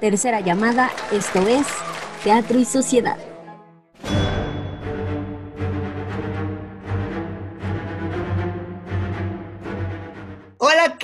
Tercera llamada, esto es Teatro y Sociedad.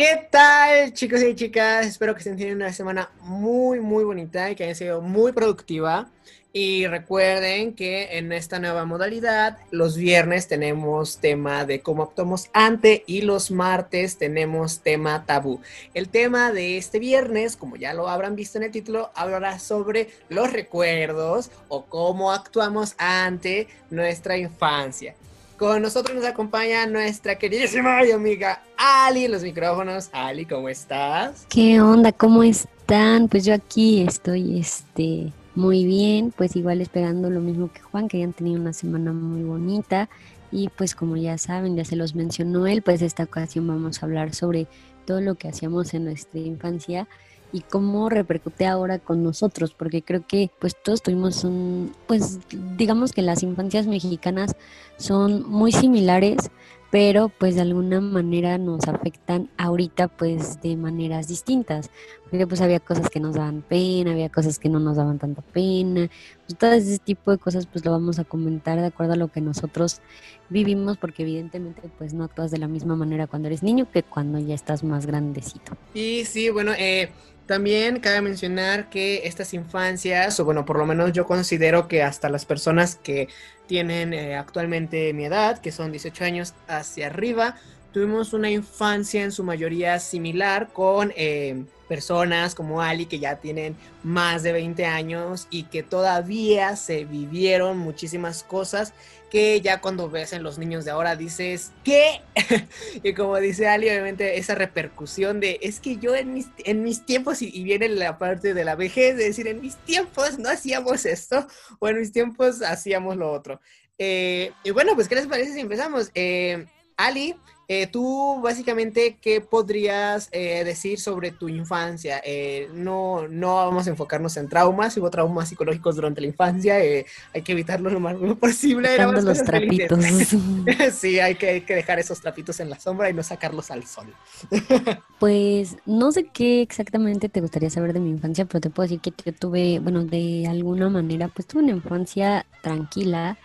¿Qué tal chicos y chicas? Espero que estén teniendo una semana muy, muy bonita y que haya sido muy productiva. Y recuerden que en esta nueva modalidad, los viernes tenemos tema de cómo actuamos ante y los martes tenemos tema tabú. El tema de este viernes, como ya lo habrán visto en el título, hablará sobre los recuerdos o cómo actuamos ante nuestra infancia. Con nosotros nos acompaña nuestra queridísima y amiga Ali, los micrófonos. Ali, ¿cómo estás? ¿Qué onda? ¿Cómo están? Pues yo aquí estoy, este, muy bien, pues igual esperando lo mismo que Juan, que hayan tenido una semana muy bonita. Y pues como ya saben, ya se los mencionó él, pues esta ocasión vamos a hablar sobre todo lo que hacíamos en nuestra infancia y cómo repercute ahora con nosotros, porque creo que pues todos tuvimos un, pues digamos que las infancias mexicanas son muy similares, pero pues de alguna manera nos afectan ahorita pues de maneras distintas, porque pues había cosas que nos daban pena, había cosas que no nos daban tanta pena, pues todo ese tipo de cosas pues lo vamos a comentar de acuerdo a lo que nosotros vivimos, porque evidentemente pues no actúas de la misma manera cuando eres niño que cuando ya estás más grandecito. Y sí, bueno, eh, también cabe mencionar que estas infancias, o bueno, por lo menos yo considero que hasta las personas que tienen eh, actualmente mi edad, que son 18 años hacia arriba, tuvimos una infancia en su mayoría similar con eh, personas como Ali que ya tienen más de 20 años y que todavía se vivieron muchísimas cosas que ya cuando ves en los niños de ahora dices, ¿qué? y como dice Ali, obviamente esa repercusión de, es que yo en mis, en mis tiempos, y, viene la parte de la vejez, de decir, en mis tiempos no hacíamos esto, o en mis tiempos hacíamos lo otro. Eh, y bueno, pues, ¿qué les parece si empezamos? Eh, Ali, eh, tú básicamente, ¿qué podrías eh, decir sobre tu infancia? Eh, no, no vamos a enfocarnos en traumas, hubo traumas psicológicos durante la infancia, hay que evitarlo lo más posible. los trapitos. sí, hay que, hay que dejar esos trapitos en la sombra y no sacarlos al sol. pues no sé qué exactamente te gustaría saber de mi infancia, pero te puedo decir que yo tuve, bueno, de alguna manera, pues tuve una infancia tranquila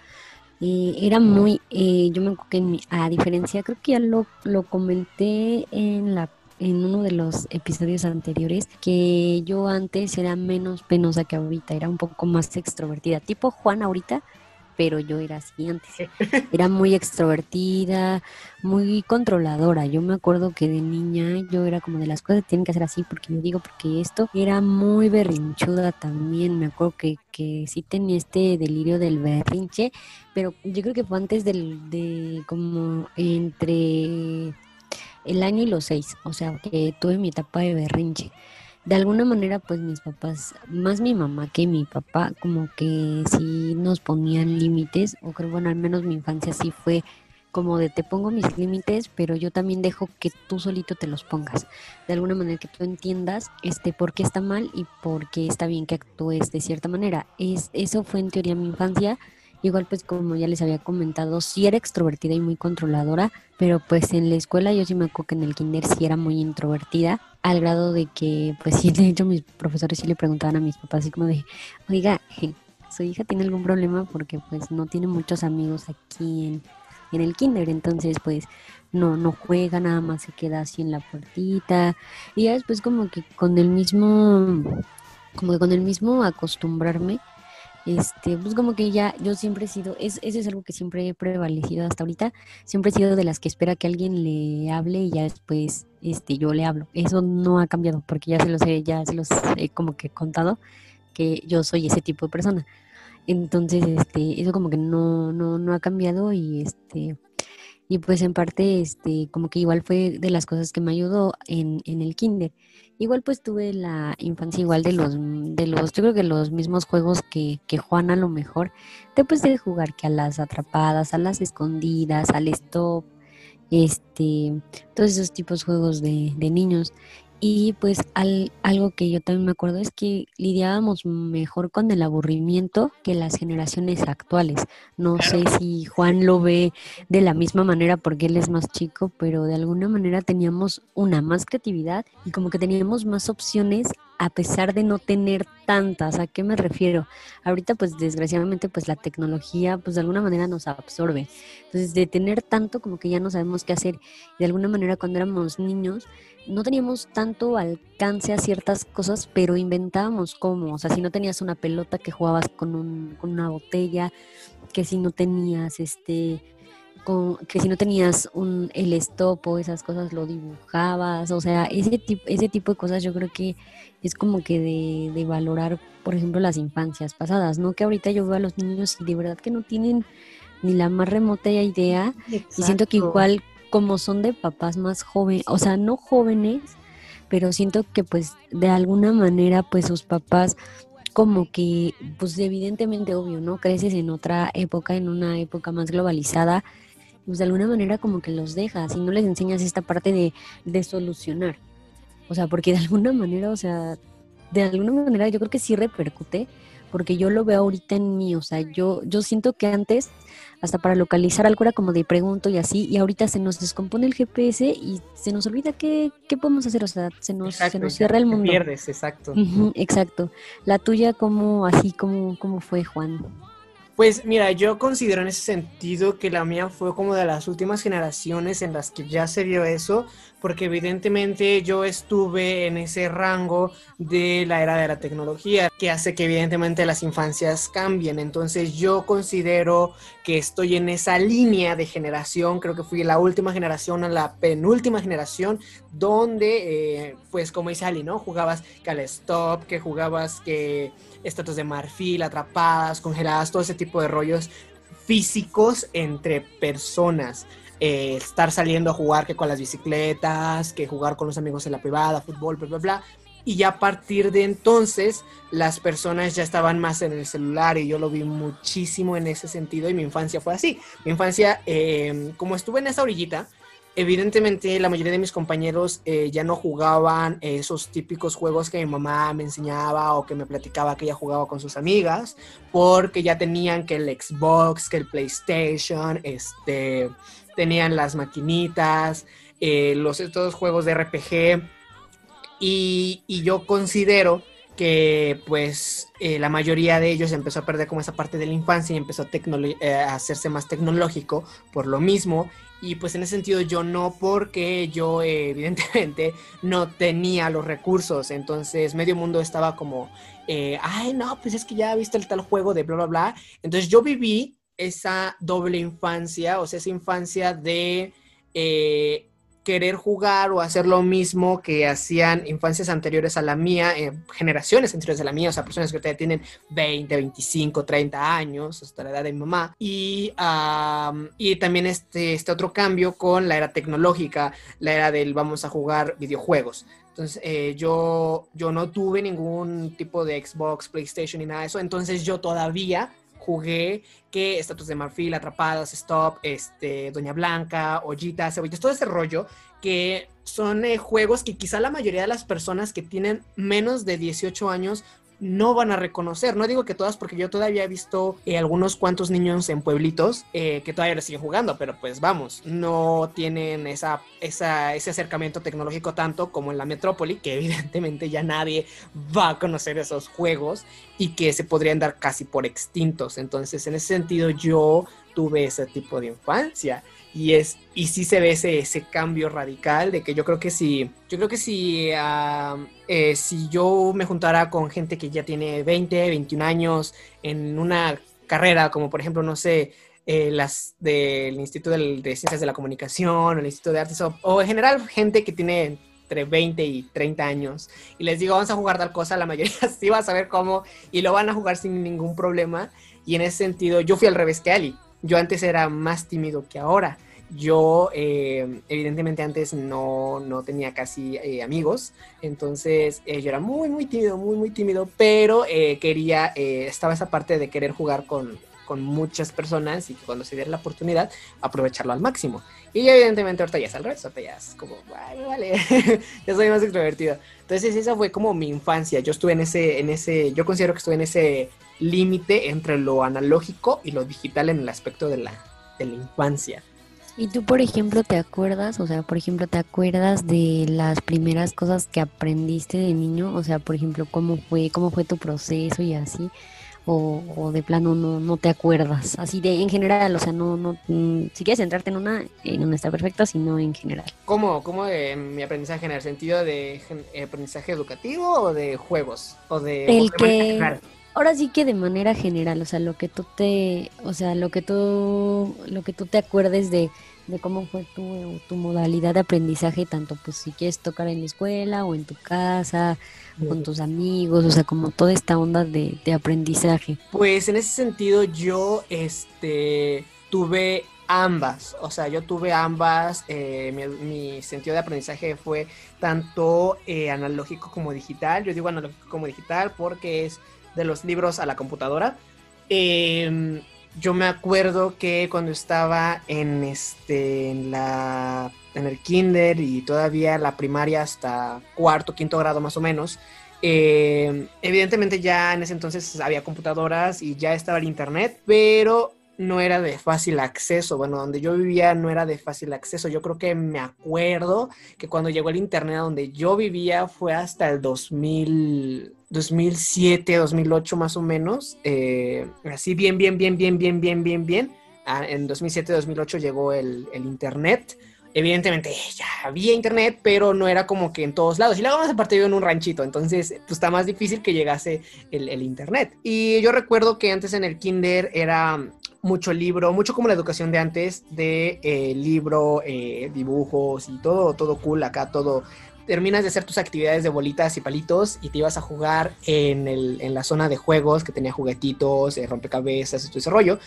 eh, era muy, eh, yo me acuerdo que a diferencia, creo que ya lo, lo comenté en la en uno de los episodios anteriores que yo antes era menos penosa que ahorita, era un poco más extrovertida, tipo Juan ahorita, pero yo era así antes. Era muy extrovertida, muy controladora. Yo me acuerdo que de niña yo era como de las cosas que tienen que hacer así porque yo digo porque esto era muy berrinchuda también. Me acuerdo que, que sí tenía este delirio del berrinche, pero yo creo que fue antes del, de como entre el año y los seis, o sea que tuve mi etapa de berrinche de alguna manera pues mis papás, más mi mamá que mi papá, como que sí nos ponían límites, o creo, bueno, al menos mi infancia sí fue como de te pongo mis límites, pero yo también dejo que tú solito te los pongas. De alguna manera que tú entiendas este por qué está mal y por qué está bien que actúes de cierta manera. Es, eso fue en teoría mi infancia Igual pues como ya les había comentado, sí era extrovertida y muy controladora, pero pues en la escuela yo sí me acuerdo que en el kinder sí era muy introvertida, al grado de que pues sí, de hecho mis profesores sí le preguntaban a mis papás así como de, oiga, su hija tiene algún problema porque pues no tiene muchos amigos aquí en, en el kinder, entonces pues no, no juega, nada más se queda así en la puertita. Y ya después como que con el mismo, como que con el mismo acostumbrarme, este, pues como que ya yo siempre he sido, es, eso es algo que siempre he prevalecido hasta ahorita, siempre he sido de las que espera que alguien le hable y ya después este, yo le hablo. Eso no ha cambiado porque ya se los he, ya se los he como que contado que yo soy ese tipo de persona. Entonces, este, eso como que no, no, no ha cambiado y este, y pues en parte, este, como que igual fue de las cosas que me ayudó en, en el kinder. Igual pues tuve la infancia igual de los, de los, yo creo que los mismos juegos que, que Juan a lo mejor, después de jugar que a las atrapadas, a las escondidas, al stop, este, todos esos tipos de juegos de, de niños. Y pues algo que yo también me acuerdo es que lidiábamos mejor con el aburrimiento que las generaciones actuales. No sé si Juan lo ve de la misma manera porque él es más chico, pero de alguna manera teníamos una más creatividad y como que teníamos más opciones a pesar de no tener tantas. ¿A qué me refiero? Ahorita pues desgraciadamente pues la tecnología pues de alguna manera nos absorbe. Entonces de tener tanto como que ya no sabemos qué hacer. De alguna manera cuando éramos niños no teníamos tanto alcance a ciertas cosas, pero inventábamos cómo. O sea, si no tenías una pelota que jugabas con, un, con una botella, que si no tenías este que si no tenías un, el stop o esas cosas lo dibujabas, o sea, ese tipo, ese tipo de cosas yo creo que es como que de, de valorar, por ejemplo, las infancias pasadas, ¿no? Que ahorita yo veo a los niños y de verdad que no tienen ni la más remota idea y siento que igual como son de papás más jóvenes, o sea, no jóvenes, pero siento que pues de alguna manera pues sus papás como que pues evidentemente obvio, ¿no? Creces en otra época, en una época más globalizada pues de alguna manera como que los dejas y no les enseñas esta parte de, de solucionar. O sea, porque de alguna manera, o sea, de alguna manera yo creo que sí repercute, porque yo lo veo ahorita en mí, o sea, yo, yo siento que antes, hasta para localizar algo era como de pregunto y así, y ahorita se nos descompone el GPS y se nos olvida qué, qué podemos hacer, o sea, se nos, se nos cierra el mundo. pierdes, exacto. exacto. La tuya, como así, como, cómo fue, Juan? Pues mira, yo considero en ese sentido que la mía fue como de las últimas generaciones en las que ya se vio eso, porque evidentemente yo estuve en ese rango de la era de la tecnología, que hace que evidentemente las infancias cambien. Entonces yo considero que estoy en esa línea de generación, creo que fui la última generación a la penúltima generación, donde, eh, pues como dice Ali, ¿no? Jugabas que stop, que jugabas que estatuas de marfil, atrapadas, congeladas, todo ese tipo de rollos físicos entre personas. Eh, estar saliendo a jugar que con las bicicletas, que jugar con los amigos en la privada, fútbol, bla, bla, bla. Y ya a partir de entonces las personas ya estaban más en el celular y yo lo vi muchísimo en ese sentido y mi infancia fue así. Mi infancia, eh, como estuve en esa orillita, evidentemente la mayoría de mis compañeros eh, ya no jugaban esos típicos juegos que mi mamá me enseñaba o que me platicaba que ella jugaba con sus amigas, porque ya tenían que el Xbox, que el PlayStation, este, tenían las maquinitas, eh, los, estos juegos de RPG, y, y yo considero que pues eh, la mayoría de ellos empezó a perder como esa parte de la infancia y empezó a, a hacerse más tecnológico por lo mismo y pues en ese sentido yo no, porque yo evidentemente no tenía los recursos. Entonces medio mundo estaba como, eh, ay no, pues es que ya visto el tal juego de bla, bla, bla. Entonces yo viví esa doble infancia, o sea, esa infancia de... Eh, querer jugar o hacer lo mismo que hacían infancias anteriores a la mía, eh, generaciones anteriores a la mía, o sea, personas que todavía tienen 20, 25, 30 años, hasta la edad de mi mamá. Y, y también este, este otro cambio con la era tecnológica, la era del vamos a jugar videojuegos. Entonces, eh, yo, yo no tuve ningún tipo de Xbox, PlayStation ni nada de eso. Entonces, yo todavía jugué que Estatus de Marfil, Atrapadas, Stop, este, Doña Blanca, Ollita, Cebollas, todo ese rollo que son eh, juegos que quizá la mayoría de las personas que tienen menos de 18 años no van a reconocer. No digo que todas, porque yo todavía he visto eh, algunos cuantos niños en pueblitos eh, que todavía siguen jugando, pero pues vamos, no tienen esa, ese acercamiento tecnológico tanto como en la metrópoli, que evidentemente ya nadie va a conocer esos juegos y que se podrían dar casi por extintos. Entonces, en ese sentido, yo tuve ese tipo de infancia y es y sí se ve ese, cambio radical de que yo creo que si yo creo que si eh, si yo me juntara con gente que ya tiene 20 21 años en una carrera como por ejemplo no sé eh, las del Instituto de, Ciencias de la Comunicación o el Instituto de Artes o, en general gente que tiene entre 20 y 30 años y les digo vamos a jugar tal cosa la mayoría sí va a saber cómo y lo van a jugar sin ningún problema y en ese sentido yo fui al revés que Ali yo antes era más tímido que ahora. Yo, eh, evidentemente, antes no, no tenía casi eh, amigos, entonces eh, yo era muy, muy tímido, muy, muy tímido, pero quería, estaba esa parte de querer jugar con, con muchas personas y que cuando se diera la oportunidad, aprovecharlo al máximo. Y evidentemente ahorita ya es al revés, ahorita ya es como, vale, ya soy más extrovertido. Entonces esa fue como mi infancia, yo estuve en ese, en ese, yo considero que estuve en ese límite entre lo analógico y lo digital en el aspecto de la, de la infancia. ¿Y tú, por ejemplo, te acuerdas, o sea, por ejemplo, te acuerdas de las primeras cosas que aprendiste de niño? O sea, por ejemplo, cómo fue, cómo fue tu proceso y así, o, de plano no, no te acuerdas, así de en general, o sea, no, no, mm, si quieres centrarte en una, en una está perfecta, sino en general. ¿Cómo, cómo de mi aprendizaje en el sentido de aprendizaje educativo o de juegos o de el que ahora sí que de manera general, o sea, lo que tú te, o sea, lo que tú, lo que tú te acuerdes de, de cómo fue tu, tu modalidad de aprendizaje, tanto pues si quieres tocar en la escuela o en tu casa, con tus amigos, o sea, como toda esta onda de, de aprendizaje. Pues en ese sentido yo, este, tuve ambas, o sea, yo tuve ambas, eh, mi, sentido de aprendizaje fue tanto eh, analógico como digital, yo digo analógico como digital porque es de los libros a la computadora. Em, yo me acuerdo que cuando estaba en este la en el kinder y todavía la primaria hasta cuarto quinto grado más o menos em, evidentemente ya en ese entonces había computadoras y ya estaba el internet pero no era de fácil acceso. Bueno, donde yo vivía no era de fácil acceso. Yo creo que me acuerdo que cuando llegó el internet a donde yo vivía fue hasta el 2000, 2007, 2008 más o menos. Eh, así bien, bien, bien, bien, bien, bien, bien, bien. En 2007, 2008 llegó el, internet. Evidentemente ya había internet, pero no era como que en todos lados. Y la más aparte vivo en un ranchito, entonces pues está más difícil que llegase el, el internet. Y yo recuerdo que antes en el kinder era mucho libro, mucho como la educación de antes, de eh, libro, eh, dibujos y todo, todo cool acá, todo. Terminas de hacer tus actividades de bolitas y palitos y te ibas a jugar en, el, en la zona de juegos que tenía juguetitos, eh, rompecabezas y todo ese rollo.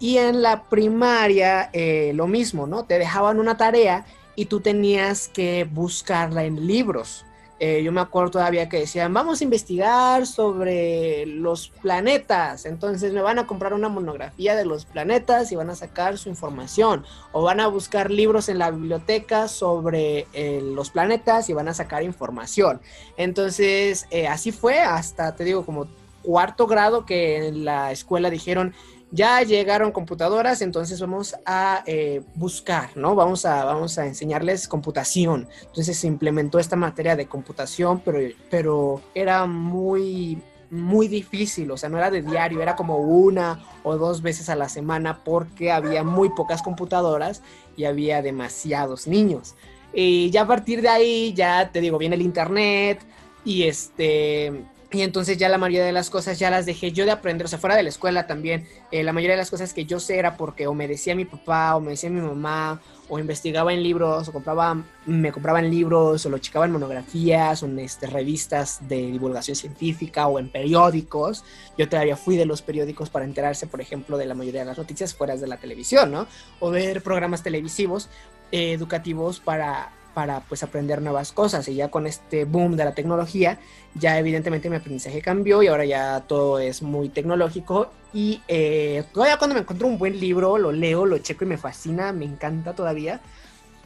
Y en la primaria lo mismo, ¿no? Te dejaban una tarea y tú tenías que buscarla en libros. Eh, yo me acuerdo todavía que decían, vamos a investigar sobre los planetas. Entonces me van a comprar una monografía de los planetas y van a sacar su información. O van a buscar libros en la biblioteca sobre eh, los planetas y van a sacar información. Entonces eh, así fue hasta, te digo, como cuarto grado que en la escuela dijeron, ya llegaron computadoras, entonces vamos a eh, buscar, ¿no? Vamos a, vamos a enseñarles computación. Entonces se implementó esta materia de computación, pero, pero era muy, muy difícil, o sea, no era de diario, era como una o dos veces a la semana porque había muy pocas computadoras y había demasiados niños. Y ya a partir de ahí, ya te digo, viene el internet y este y entonces ya la mayoría de las cosas ya las dejé yo de aprender, o sea, fuera de la escuela también. Eh, la mayoría de las cosas que yo sé era porque o me decía mi papá, o me decía mi mamá, o investigaba en libros, o compraba, me compraban libros, o lo checaba en monografías, o en este, revistas de divulgación científica, o en periódicos. Yo todavía fui de los periódicos para enterarse, por ejemplo, de la mayoría de las noticias fuera de la televisión, ¿no? O ver programas televisivos eh, educativos para para pues aprender nuevas cosas. Y ya con este boom de la tecnología ya evidentemente mi aprendizaje cambió y ahora ya todo es muy tecnológico. Y eh, todavía cuando me encuentro un buen libro lo leo, lo checo y me fascina, me encanta todavía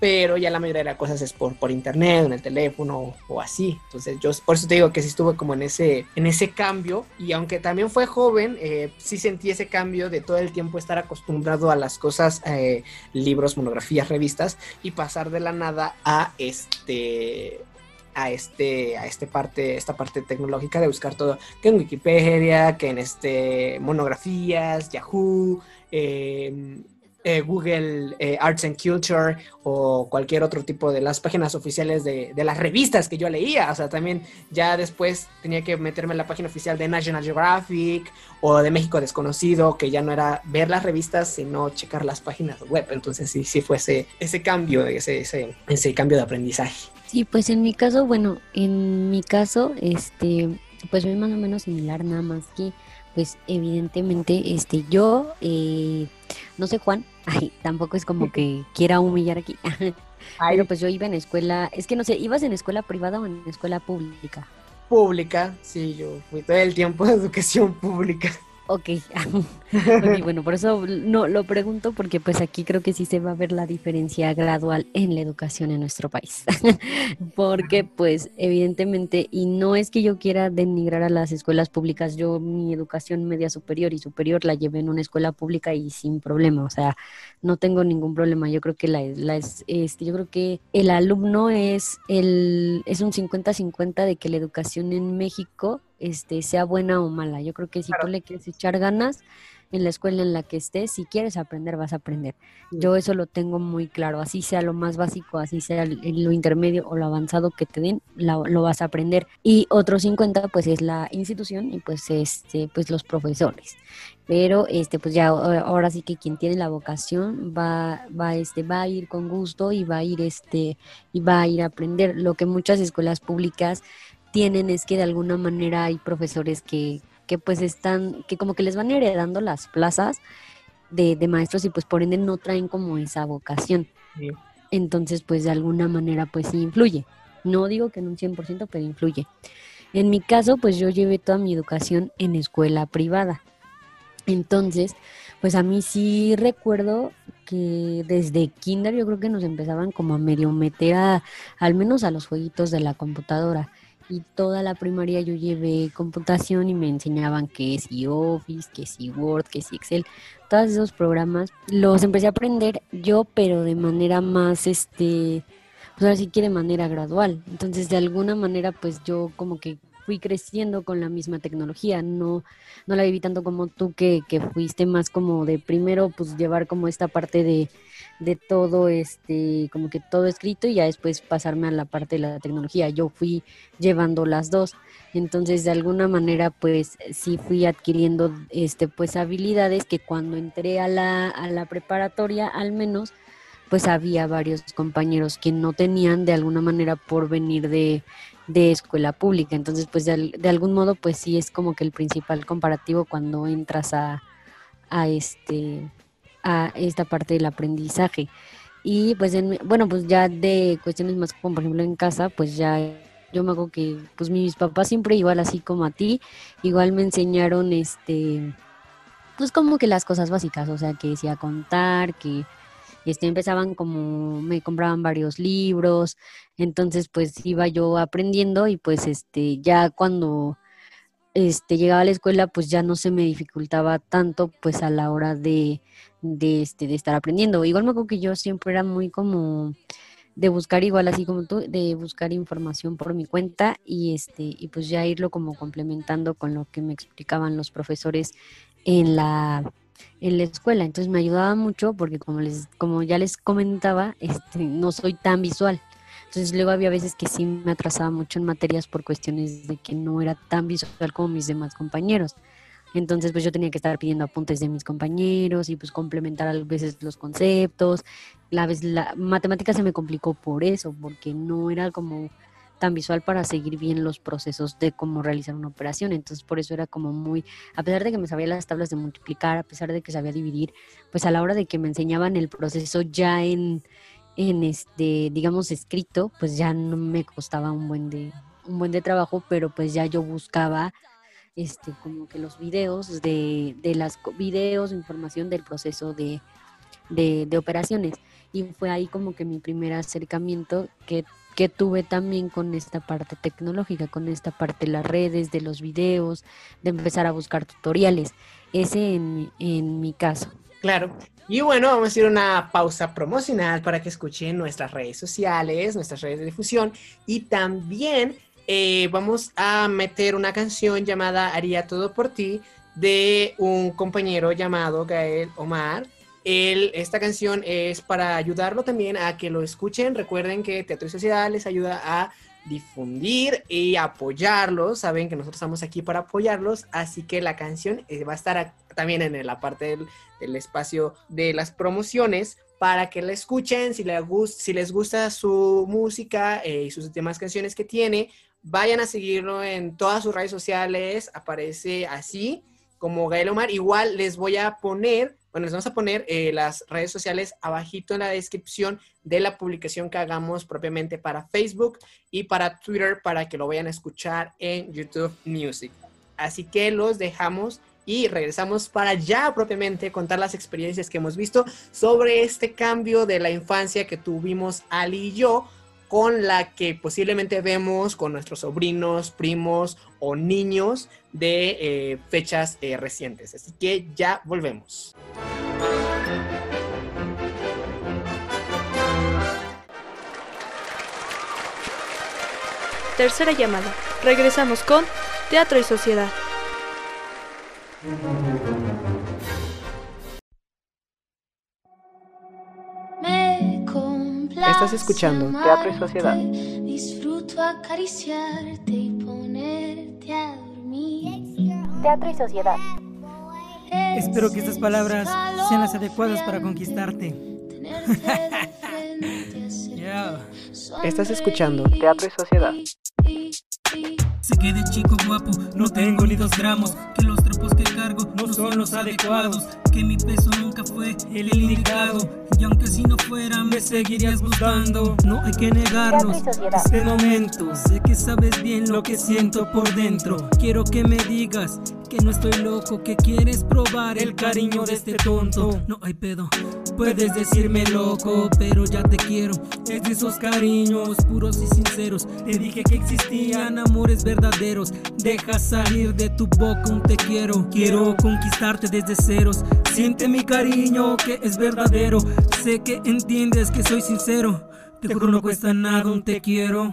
pero ya la mayoría de las cosas es por, por internet, en el teléfono o así. Entonces yo por eso te digo que sí estuve como en ese, en ese cambio y aunque también fue joven, eh, sí sentí ese cambio de todo el tiempo estar acostumbrado a las cosas, eh, libros, monografías, revistas y pasar de la nada a este a este a este parte esta parte tecnológica de buscar todo que en Wikipedia que en este monografías Yahoo eh, eh, Google eh, Arts and Culture o cualquier otro tipo de las páginas oficiales de, las revistas que yo leía. O sea, también ya después tenía que meterme en la página oficial de National Geographic o de México Desconocido, que ya no era ver las revistas, sino checar las páginas web. Entonces sí, sí fue ese, ese cambio, ese, ese, ese cambio de aprendizaje. Sí, pues en mi caso, bueno, en mi caso, este, pues es más o menos similar, nada más que pues evidentemente este yo eh, no sé Juan ay tampoco es como que quiera humillar aquí. Pero pues yo iba en escuela es que no sé ibas en escuela privada o en escuela pública pública sí yo fui todo el tiempo de educación pública Ok, bueno, por eso no lo pregunto porque pues aquí creo que sí se va a ver la diferencia gradual en la educación en nuestro país. porque pues evidentemente, y no es que yo quiera denigrar a las escuelas públicas, yo mi educación media superior y superior la llevé en una escuela pública y sin problema, o sea, no tengo ningún problema. Yo creo que la, la este, yo creo que el alumno es el es un 50-50 de que la educación en México este, sea buena o mala. Yo creo que si tú le quieres echar ganas en la escuela en la que estés, si quieres aprender, vas a aprender. Yo eso lo tengo muy claro, así sea lo más básico, así sea lo intermedio o lo avanzado que te den, lo, vas a aprender. Y otro 50 pues es la institución y pues este pues los profesores. Pero este pues ya ahora sí que quien tiene la vocación va va este va a ir con gusto y va a ir este y va a ir a aprender lo que muchas escuelas públicas tienen es que de alguna manera hay profesores que, que pues están, que como que les van heredando las plazas de, de maestros y pues por ende no traen como esa vocación. Entonces pues de alguna manera pues sí influye. No digo que en un 100%, pero influye. En mi caso pues yo llevé toda mi educación en escuela privada. Entonces, pues a mí sí recuerdo que desde kinder yo creo que nos empezaban como a medio meter a, al menos a los jueguitos de la computadora y toda la primaria yo llevé computación y me enseñaban que si Office, que si Word, que si Excel, todos esos programas los empecé a aprender yo, pero de manera más, este, pues ahora sí que de manera gradual. Entonces, de alguna manera, pues yo como que fui creciendo con la misma tecnología, no, no la viví tanto como tú que, que fuiste más como de primero pues llevar como esta parte de de todo este, como que todo escrito y ya después pasarme a la parte de la tecnología. Yo fui llevando las dos. Entonces, de alguna manera, pues sí fui adquiriendo este, pues habilidades que cuando entré a la, a la preparatoria, al menos, pues había varios compañeros que no tenían de alguna manera por venir de, de escuela pública. Entonces, pues de, de, algún modo, pues sí es como que el principal comparativo cuando entras a, a este a esta parte del aprendizaje. Y pues, en, bueno, pues ya de cuestiones más como por ejemplo en casa, pues ya yo me hago que pues mis papás siempre igual así como a ti, igual me enseñaron este, pues como que las cosas básicas, o sea, que decía contar, que este, empezaban como, me compraban varios libros, entonces pues iba yo aprendiendo y pues este, ya cuando este, llegaba a la escuela, pues ya no se me dificultaba tanto, pues a la hora de, de, este, de estar aprendiendo. Igual me acuerdo que yo siempre era muy como de buscar igual así como tú, de buscar información por mi cuenta y este y pues ya irlo como complementando con lo que me explicaban los profesores en la en la escuela. Entonces me ayudaba mucho porque como les como ya les comentaba, este no soy tan visual. Entonces luego había veces que sí me atrasaba mucho en materias por cuestiones de que no era tan visual como mis demás compañeros. Entonces pues yo tenía que estar pidiendo apuntes de mis compañeros y pues complementar a veces los conceptos. La, vez, la matemática se me complicó por eso, porque no era como tan visual para seguir bien los procesos de cómo realizar una operación. Entonces, por eso era como muy, a pesar de que me sabía las tablas de multiplicar, a pesar de que sabía dividir, pues a la hora de que me enseñaban el proceso ya en, en este, digamos, escrito, pues ya no me costaba un buen de, un buen de trabajo, pero pues ya yo buscaba este, como que los videos de, de las videos, información del proceso de, de, operaciones. Y fue ahí como que mi primer acercamiento que, que tuve también con esta parte tecnológica, con esta parte de las redes, de los videos, de empezar a buscar tutoriales. Ese en, en mi caso. Claro. Y bueno, vamos a a una pausa promocional para que escuchen nuestras redes sociales, nuestras redes de difusión y también eh, vamos a meter una canción llamada Haría todo por ti de un compañero llamado Gael Omar. esta canción es para ayudarlo también a que lo escuchen. Recuerden que Teatro y Sociedad les ayuda a difundir y apoyarlos. Saben que nosotros estamos aquí para apoyarlos, así que la canción eh, va a estar también en la parte del, espacio de las promociones para que la escuchen, si, les gusta su música eh, y sus demás canciones que tiene, vayan a seguirlo en todas sus redes sociales, aparece así como Gael Omar. Igual les voy a poner bueno, les vamos a poner eh, las redes sociales abajito en la descripción de la publicación que hagamos propiamente para Facebook y para Twitter para que lo vayan a escuchar en YouTube Music. Así que los dejamos y regresamos para ya propiamente contar las experiencias que hemos visto sobre este cambio de la infancia que tuvimos Ali y yo con la que posiblemente vemos con nuestros sobrinos, primos o niños de eh, fechas eh, recientes. Así que ya volvemos. Tercera llamada. Regresamos con Teatro y Sociedad. Estás escuchando Teatro y Sociedad. Disfruto acariciarte y ponerte a dormir. Teatro y Sociedad. Espero que estas palabras sean las adecuadas para conquistarte. Estás escuchando Teatro y Sociedad. Sé que de chico guapo no tengo ni dos gramos, que los trapos que cargo no son los adecuados, que mi peso nunca fue el indicado, y aunque si no fuera me seguirías gustando. No hay que negarnos este momento, sé que sabes bien lo que siento por dentro. Quiero que me digas que no estoy loco, que quieres probar el cariño de este tonto. No hay pedo, puedes decirme loco, pero ya te quiero. Es de esos cariños puros y sinceros. Te dije que existían amores verdaderos. Deja salir de tu boca un te quiero. Quiero conquistarte desde ceros. Siente mi cariño que es verdadero. Sé que entiendes que soy sincero. Te juro no cuesta nada un te quiero.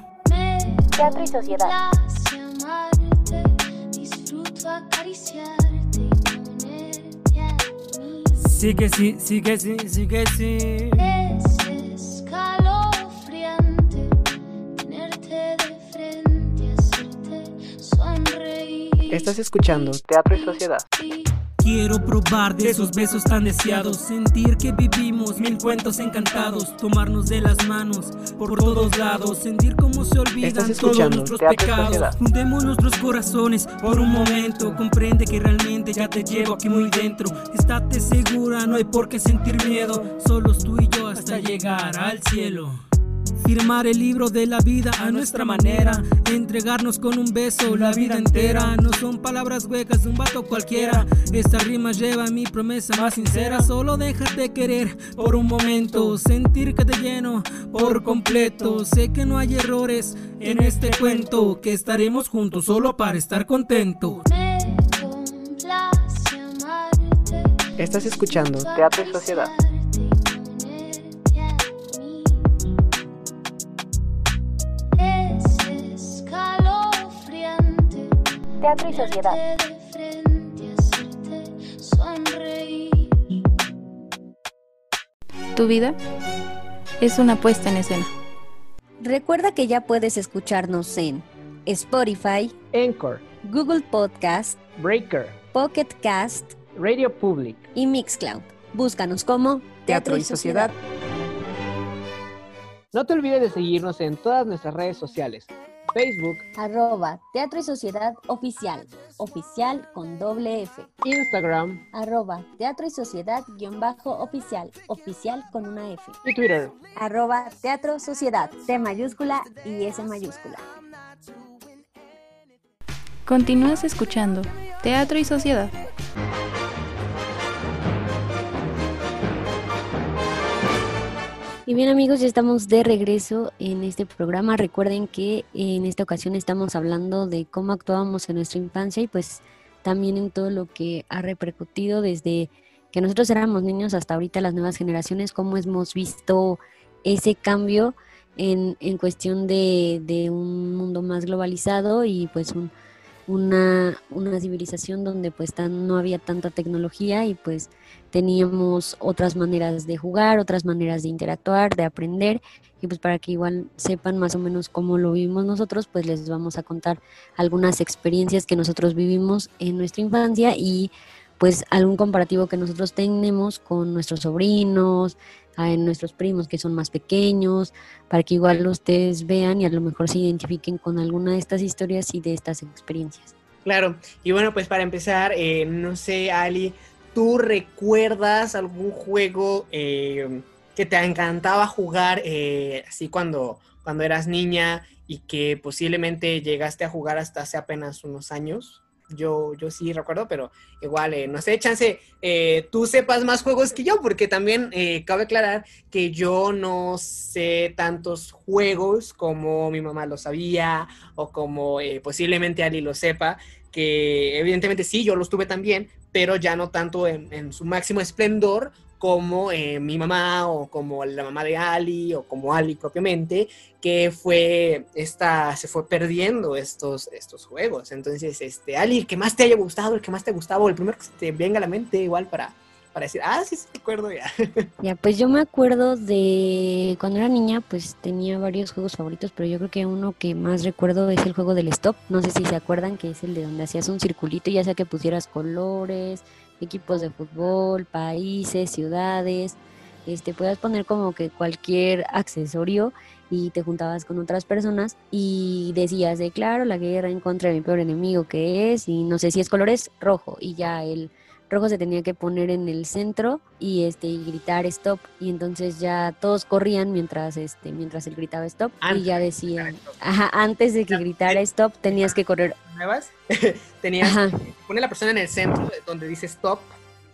Teatro y sociedad. Sí que sí, sí que sí, sí que sí. Es escalofriante tenerte de frente, hacerte sonreír. Estás escuchando Teatro y Sociedad. Quiero probar de esos besos tan deseados, sentir que vivimos mil cuentos encantados, tomarnos de las manos por todos lados, sentir cómo se olvidan todos nuestros pecados. Fundemos nuestros corazones por un momento, comprende que realmente ya te llevo aquí muy dentro. Estate segura, no hay por qué sentir miedo, solos tú y yo hasta llegar al cielo. Firmar el libro de la vida a nuestra manera. Entregarnos con un beso la vida entera. No son palabras huecas de un vato cualquiera. Esta rima lleva mi promesa más sincera. Solo déjate querer por un momento. Sentir que te lleno por completo. Sé que no hay errores en este cuento. Que estaremos juntos solo para estar contento. Estás escuchando Teatro y Sociedad. Teatro y Sociedad. Tu vida es una puesta en escena. Recuerda que ya puedes escucharnos en Spotify, Anchor, Google Podcast, Breaker, Pocket Cast, Radio Public y Mixcloud. Búscanos como Teatro, y Sociedad. No te olvides de seguirnos en todas nuestras redes sociales. Facebook, arroba Teatro y Sociedad Oficial, oficial con doble F. Instagram, arroba Teatro y Sociedad guion bajo oficial, oficial con una F. Y Twitter, arroba Teatro Sociedad, T mayúscula y S mayúscula. Continúas escuchando Teatro y Sociedad. Y bien amigos, ya estamos de regreso en este programa. Recuerden que en esta ocasión estamos hablando de cómo actuábamos en nuestra infancia y pues también en todo lo que ha repercutido desde que nosotros éramos niños hasta ahorita las nuevas generaciones, cómo hemos visto ese cambio en, en cuestión de, de un mundo más globalizado y pues un, una, una civilización donde pues no había tanta tecnología y pues teníamos otras maneras de jugar, otras maneras de interactuar, de aprender. Y pues para que igual sepan más o menos cómo lo vivimos nosotros, pues les vamos a contar algunas experiencias que nosotros vivimos en nuestra infancia y pues algún comparativo que nosotros tenemos con nuestros sobrinos, en nuestros primos que son más pequeños, para que igual ustedes vean y a lo mejor se identifiquen con alguna de estas historias y de estas experiencias. Claro, y bueno, pues para empezar, eh, no sé, Ali, ¿tú recuerdas algún juego eh, que te encantaba jugar eh, así cuando, cuando eras niña y que posiblemente llegaste a jugar hasta hace apenas unos años? Yo, yo sí recuerdo, pero igual, eh, no sé, chance, eh, tú sepas más juegos que yo, porque también eh, cabe aclarar que yo no sé tantos juegos como mi mamá lo sabía o como eh, posiblemente Ali lo sepa, que evidentemente sí, yo los tuve también, pero ya no tanto en, en su máximo esplendor como eh, mi mamá o como la mamá de Ali o como Ali propiamente, que fue esta, se fue perdiendo estos, estos juegos. Entonces, este, Ali, el que más te haya gustado, el que más te gustaba, el primero que te venga a la mente, igual para, para decir, ah, sí, sí, recuerdo ya. Ya, pues yo me acuerdo de cuando era niña, pues tenía varios juegos favoritos, pero yo creo que uno que más recuerdo es el juego del stop. No sé si se acuerdan que es el de donde hacías un circulito, ya sea que pusieras colores, equipos de fútbol, países, ciudades, este, puedas poner como que cualquier accesorio y te juntabas con otras personas y decías de claro la guerra en contra de mi peor enemigo que es y no sé si es colores rojo y ya el rojo se tenía que poner en el centro y este y gritar stop y entonces ya todos corrían mientras este mientras él gritaba stop Antes y ya de decía gritar stop. ajá, antes de que gritara stop tenías que correr nuevas, tenías Ajá. pone la persona en el centro de- donde dice stop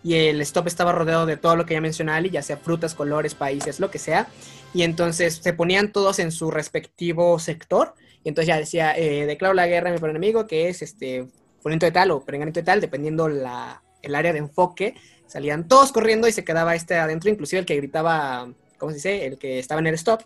y el stop estaba rodeado de todo lo que ya mencioné Ali, ya sea frutas, colores, países, lo que sea. Y entonces se ponían todos en su respectivo sector. Y entonces ya decía, eh, declaro la guerra a mi enemigo, que es este fulanito de tal o perenganito de tal, dependiendo la, el área de enfoque. Salían todos corriendo y se quedaba este adentro, inclusive el que gritaba, ¿cómo se dice? El que estaba en el stop.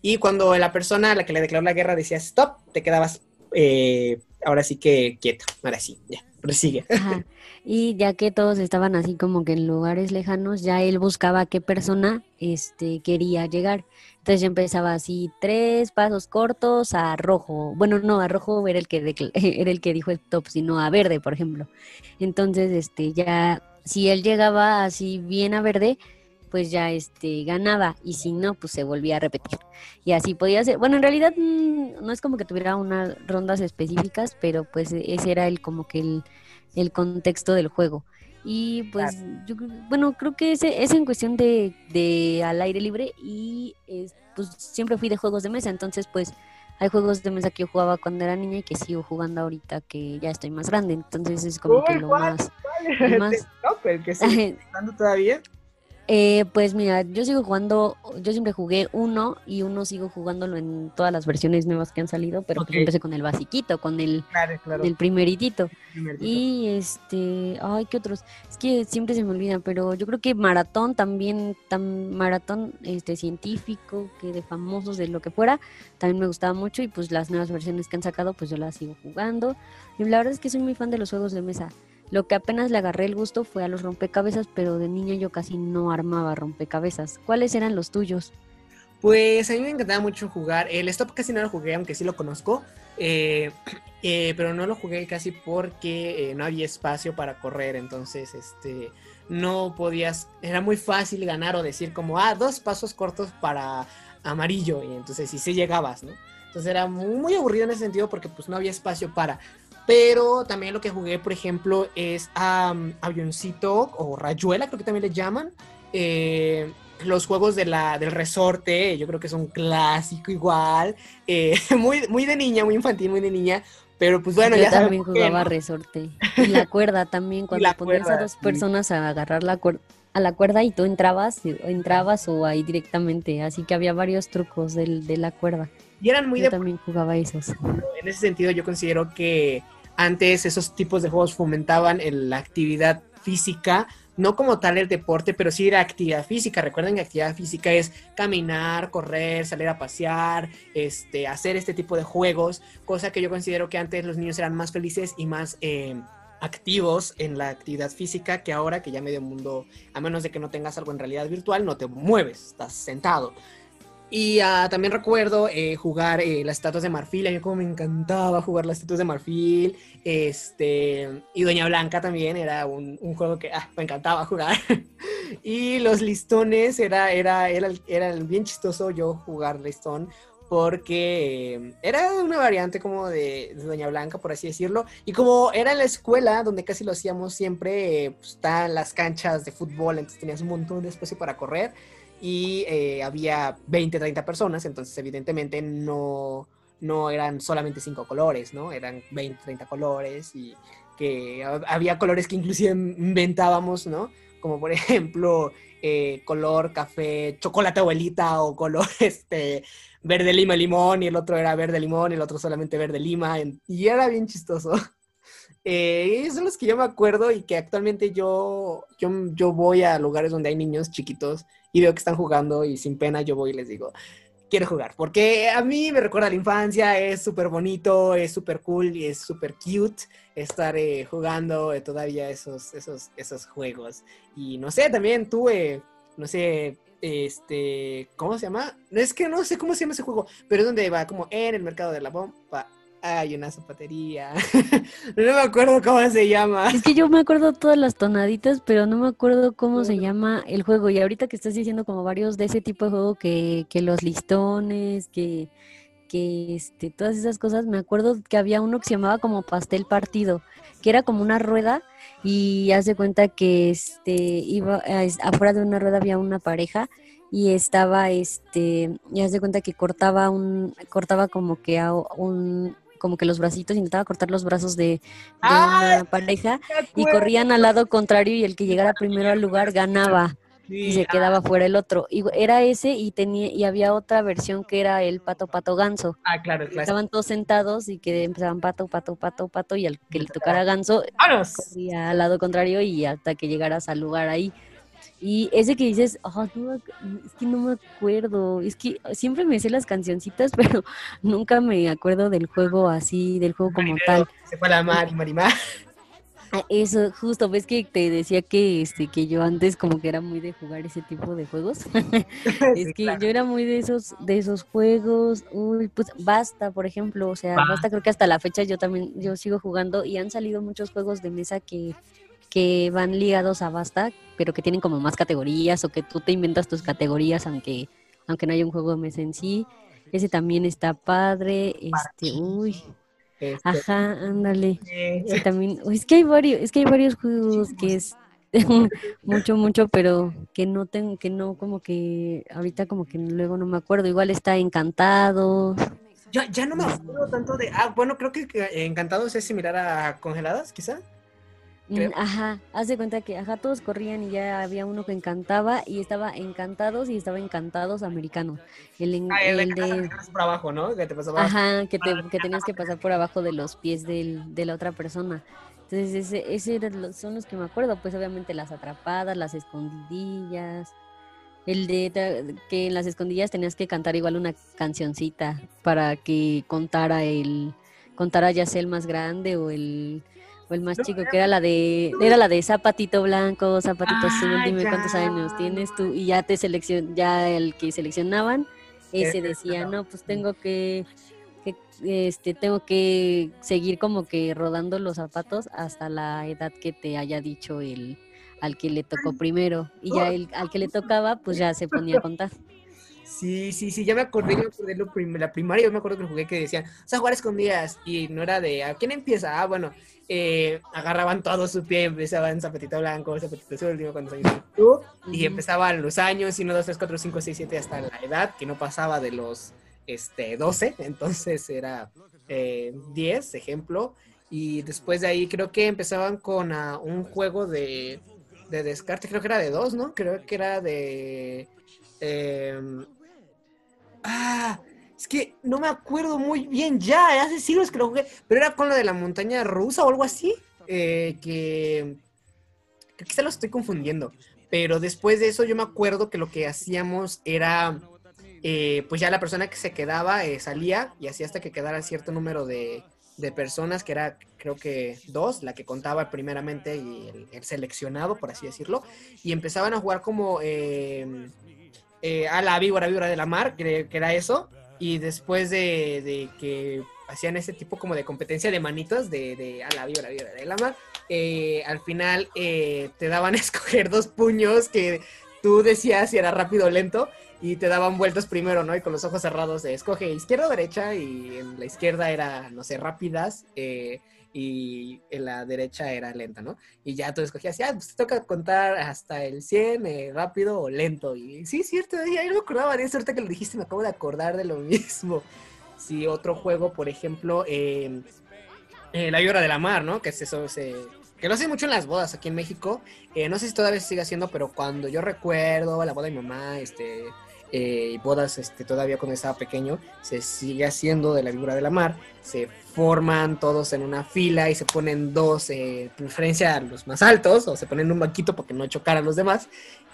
Y cuando la persona a la que le declaró la guerra decía stop, te quedabas eh, ahora sí que quieto. Ahora sí, ya, prosigue. Ajá. Y ya que todos estaban así como que en lugares lejanos, ya él buscaba qué persona este, quería llegar. Entonces ya empezaba así, tres pasos cortos a rojo. Bueno, no, a rojo era el que, era el que dijo stop, sino a verde, por ejemplo. Entonces, este, ya, si él llegaba así bien a verde, pues ya este, ganaba. Y si no, pues se volvía a repetir. Y así podía ser. Bueno, en realidad mm, no es como que tuviera unas rondas específicas, pero pues ese era el como que el el contexto del juego. Y pues, yo, bueno, creo que ese es en cuestión de, de al aire libre y es, pues siempre fui de juegos de mesa, entonces pues hay juegos de mesa que yo jugaba cuando era niña y que sigo jugando ahorita que ya estoy más grande, entonces es como que lo ¿cuál? más... lo más- Stop, el que sigue todavía. Eh, pues mira, yo sigo jugando, yo siempre jugué uno y uno sigo jugándolo en todas las versiones nuevas que han salido, pero Ok. pues empecé con el basiquito, con el, Claro, claro. el primeritito. Y este, ay, ¿qué otros? Es que siempre se me olvidan, pero yo creo que maratón también, tan maratón este científico, que de famosos, de lo que fuera, también me gustaba mucho y pues las nuevas versiones que han sacado, pues yo las sigo jugando. Y la verdad es que soy muy fan de los juegos de mesa. Lo que apenas le agarré el gusto fue a los rompecabezas, pero de niña yo casi no armaba rompecabezas. ¿Cuáles eran los tuyos? Pues a mí me encantaba mucho jugar. El Stop casi no lo jugué, aunque sí lo conozco. eh, eh, pero no lo jugué casi porque eh, no había espacio para correr. Entonces, este, no podías. Era muy fácil ganar o decir como, ah, dos pasos cortos para amarillo. Y entonces sí, sí llegabas, ¿no? Entonces era muy, muy aburrido en ese sentido porque pues no había espacio para. Pero también lo que jugué, por ejemplo, es am, avioncito o rayuela, creo que también le llaman. Eh, los juegos de la, del resorte, yo creo que es un clásico igual. eh, muy, muy de niña, muy infantil, muy de niña. Pero pues bueno, yo ya también qué, jugaba ¿no? resorte. Y la cuerda también, cuando ponías a dos sí. personas a agarrar la cuerda a la cuerda y tú entrabas, entrabas o ahí directamente, así que había varios trucos del, de la cuerda. Y eran muy Yo de también jugaba esos. en ese sentido yo considero que antes esos tipos de juegos fomentaban el- la actividad física, no como tal el deporte, pero sí la actividad física. Recuerden que actividad física es caminar, correr, salir a pasear, este, hacer este tipo de juegos, cosa que yo considero que antes los niños eran más felices y más eh, activos en la actividad física que ahora que ya medio mundo, a menos de que no tengas algo en realidad virtual, no te mueves, estás sentado. Y ah, también recuerdo eh, jugar eh, las estatuas de marfil. A mí como me encantaba jugar las estatuas de marfil. Este, y Doña Blanca también era un, un juego que ah, me encantaba jugar. y los listones era, era, era, era bien chistoso yo jugar listón. Porque eh, era una variante como de, de Doña Blanca, por así decirlo. Y como era en la escuela, donde casi lo hacíamos siempre, eh, pues, estaban las canchas de fútbol, entonces tenías un montón de espacio para correr y eh, había 20, 30 personas, entonces evidentemente no, no eran solamente cinco colores, ¿no? Eran 20, 30 colores y, que ha- había colores que inclusive inventábamos, ¿no? Como por ejemplo, eh, color café, chocolate abuelita o color este verde lima limón y el otro era verde limón el otro solamente verde lima y era bien chistoso. Eh, esos son los que yo me acuerdo y que actualmente yo, yo, yo voy a lugares donde hay niños chiquitos y veo que están jugando y sin pena yo voy y les digo, quiero jugar, porque a mí me recuerda a la infancia, es súper bonito, es súper cool y es súper cute estar eh, jugando eh, todavía esos, esos, esos juegos. Y no sé, también tuve, no sé, este, ¿cómo se llama? Es que no sé cómo se llama ese juego, pero es donde va como en el mercado de la bomba. Hay una zapatería. no me acuerdo cómo se llama. Es que yo me acuerdo todas las tonaditas, pero no me acuerdo cómo se llama el juego. Y ahorita que estás diciendo como varios de ese tipo de juego, que, que los listones, que, que este, todas esas cosas, me acuerdo que había uno que se llamaba como pastel partido, que era como una rueda y haz de cuenta que este iba a- es- afuera de una rueda había una pareja y estaba este y haz de cuenta que cortaba un cortaba como que a un como que los bracitos intentaba cortar los brazos de, de ¡Ah! una pareja y corrían al lado contrario y el que llegara primero al lugar ganaba y se quedaba fuera el otro. Y era ese y tenía y había otra versión que era el pato pato ganso. Ah, claro, claro. Estaban todos sentados y que empezaban pato pato pato pato y al que le tocara ganso corría al lado contrario y hasta que llegaras al lugar ahí. Y ese que dices, "Ah, no es que no me acuerdo, es que siempre me sé las cancioncitas, pero nunca me acuerdo del juego así, del juego como tal. Se fue a la mar y Marimar. Ah, Eso, justo, ves que te decía que este que yo antes como que era muy de jugar ese tipo de juegos. es que yo era muy de esos de esos juegos. Uy, pues Basta, por ejemplo, o sea. Basta creo que hasta la fecha yo también yo sigo jugando y han salido muchos juegos de mesa que que van ligados a Basta, pero que tienen como más categorías o que tú te inventas tus categorías aunque aunque no haya un juego de mesa en sí. Ese también está padre, este, uy, Este, ajá, ándale. eh, Sí, también. uy, Es que hay varios, es que hay varios juegos que es mucho, mucho, pero que no tengo, que no, como que ahorita como que luego no me acuerdo. Igual está Encantado. ya, ya no me acuerdo tanto de. Ah, bueno, creo que Encantados es similar a Congeladas, quizá. Mm, Creo. Ajá, haz de cuenta que ajá, todos corrían y ya había uno que encantaba y estaba Encantados y estaba Encantados Americano. El, Ah, el, el de por abajo, ¿no? Que te pasaba. ajá, que, te, que tenías que pasar por abajo de los pies del, de la otra persona. Entonces, ese, ese eran los- son los que me acuerdo, pues obviamente las atrapadas, las escondidillas, el de que en las escondillas tenías que cantar igual una cancioncita para que contara el, contara ya sea el más grande o el, o el más No, chico, que era la de, era la de zapatito blanco, zapatito azul, Ah, dime cuántos años tienes tú, y ya te seleccion, ya el que seleccionaban, ese decía, no, pues tengo que, que, este, tengo que seguir como que rodando los zapatos hasta la edad que te haya dicho el al que le tocó primero y ya el, al que le tocaba pues ya se ponía a contar. Sí, sí, sí, ya me acordé, ya me acordé lo prim- la primaria, yo me acuerdo que jugué que decían, o sea, jugar a escondidas, y no era de, ¿a quién empieza? Ah, bueno, eh, agarraban todo su pie, empezaban zapatito blanco, zapatito azul, digo, cuántos años tú, y empezaban los años, 1, 2, 3, 4, 5, 6, 7, hasta la edad, que no pasaba de los, este, 12, entonces era eh, 10, ejemplo, y después de ahí creo que empezaban con ah, un juego de, de descarte, creo que era de dos, ¿no? Creo que era de... em, Ah, es que no me acuerdo muy bien ya, hace siglos que lo jugué, pero era con lo de la montaña rusa o algo así, eh, que, quizá lo estoy confundiendo, pero después de eso yo me acuerdo que lo que hacíamos era, eh, pues ya la persona que se quedaba eh, salía y hacía hasta que quedara cierto número de, de personas, que era creo que dos, la que contaba primeramente y el, el seleccionado, por así decirlo, y empezaban a jugar como... eh, eh, a la víbora, víbora de la mar, que, que era eso, y después de, que hacían ese tipo como de competencia de manitos de, a la víbora, víbora de la mar, eh, al final eh, te daban a escoger dos puños que tú decías si era rápido o lento, y te daban vueltas primero, ¿no? Y con los ojos cerrados de escoge izquierda o derecha, y en la izquierda era, no sé, rápidas, y en la derecha era lenta, ¿no? Y ya tú escogías, ya, pues te toca contar hasta el 100, eh, rápido o lento. Y sí, cierto, ya no me acordaba de eso, que lo dijiste me acabo de acordar de lo mismo. Sí, otro juego, por ejemplo, eh, eh, la vibra de la mar, ¿no? Que es eso, se, que lo hacen mucho en las bodas aquí en México. Eh, no sé si todavía se sigue haciendo, pero cuando yo recuerdo la boda de mi mamá, este, eh, bodas este, todavía cuando estaba pequeño, se sigue haciendo de la figura de la mar. Se forman todos en una fila y se ponen dos, eh, preferencia a los más altos, o se ponen un banquito porque no chocaran los demás.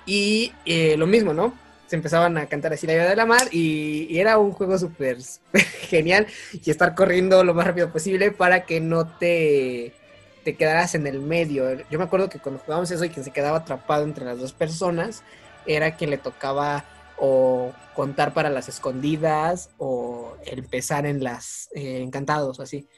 Y eh, lo mismo, ¿no? Se empezaban a cantar así la vida de la mar y, y era un juego súper genial y estar corriendo lo más rápido posible para que no te, te quedaras en el medio. Yo me acuerdo que cuando jugábamos eso y quien se quedaba atrapado entre las dos personas era quien le tocaba o contar para las escondidas o empezar en las eh, encantados o así.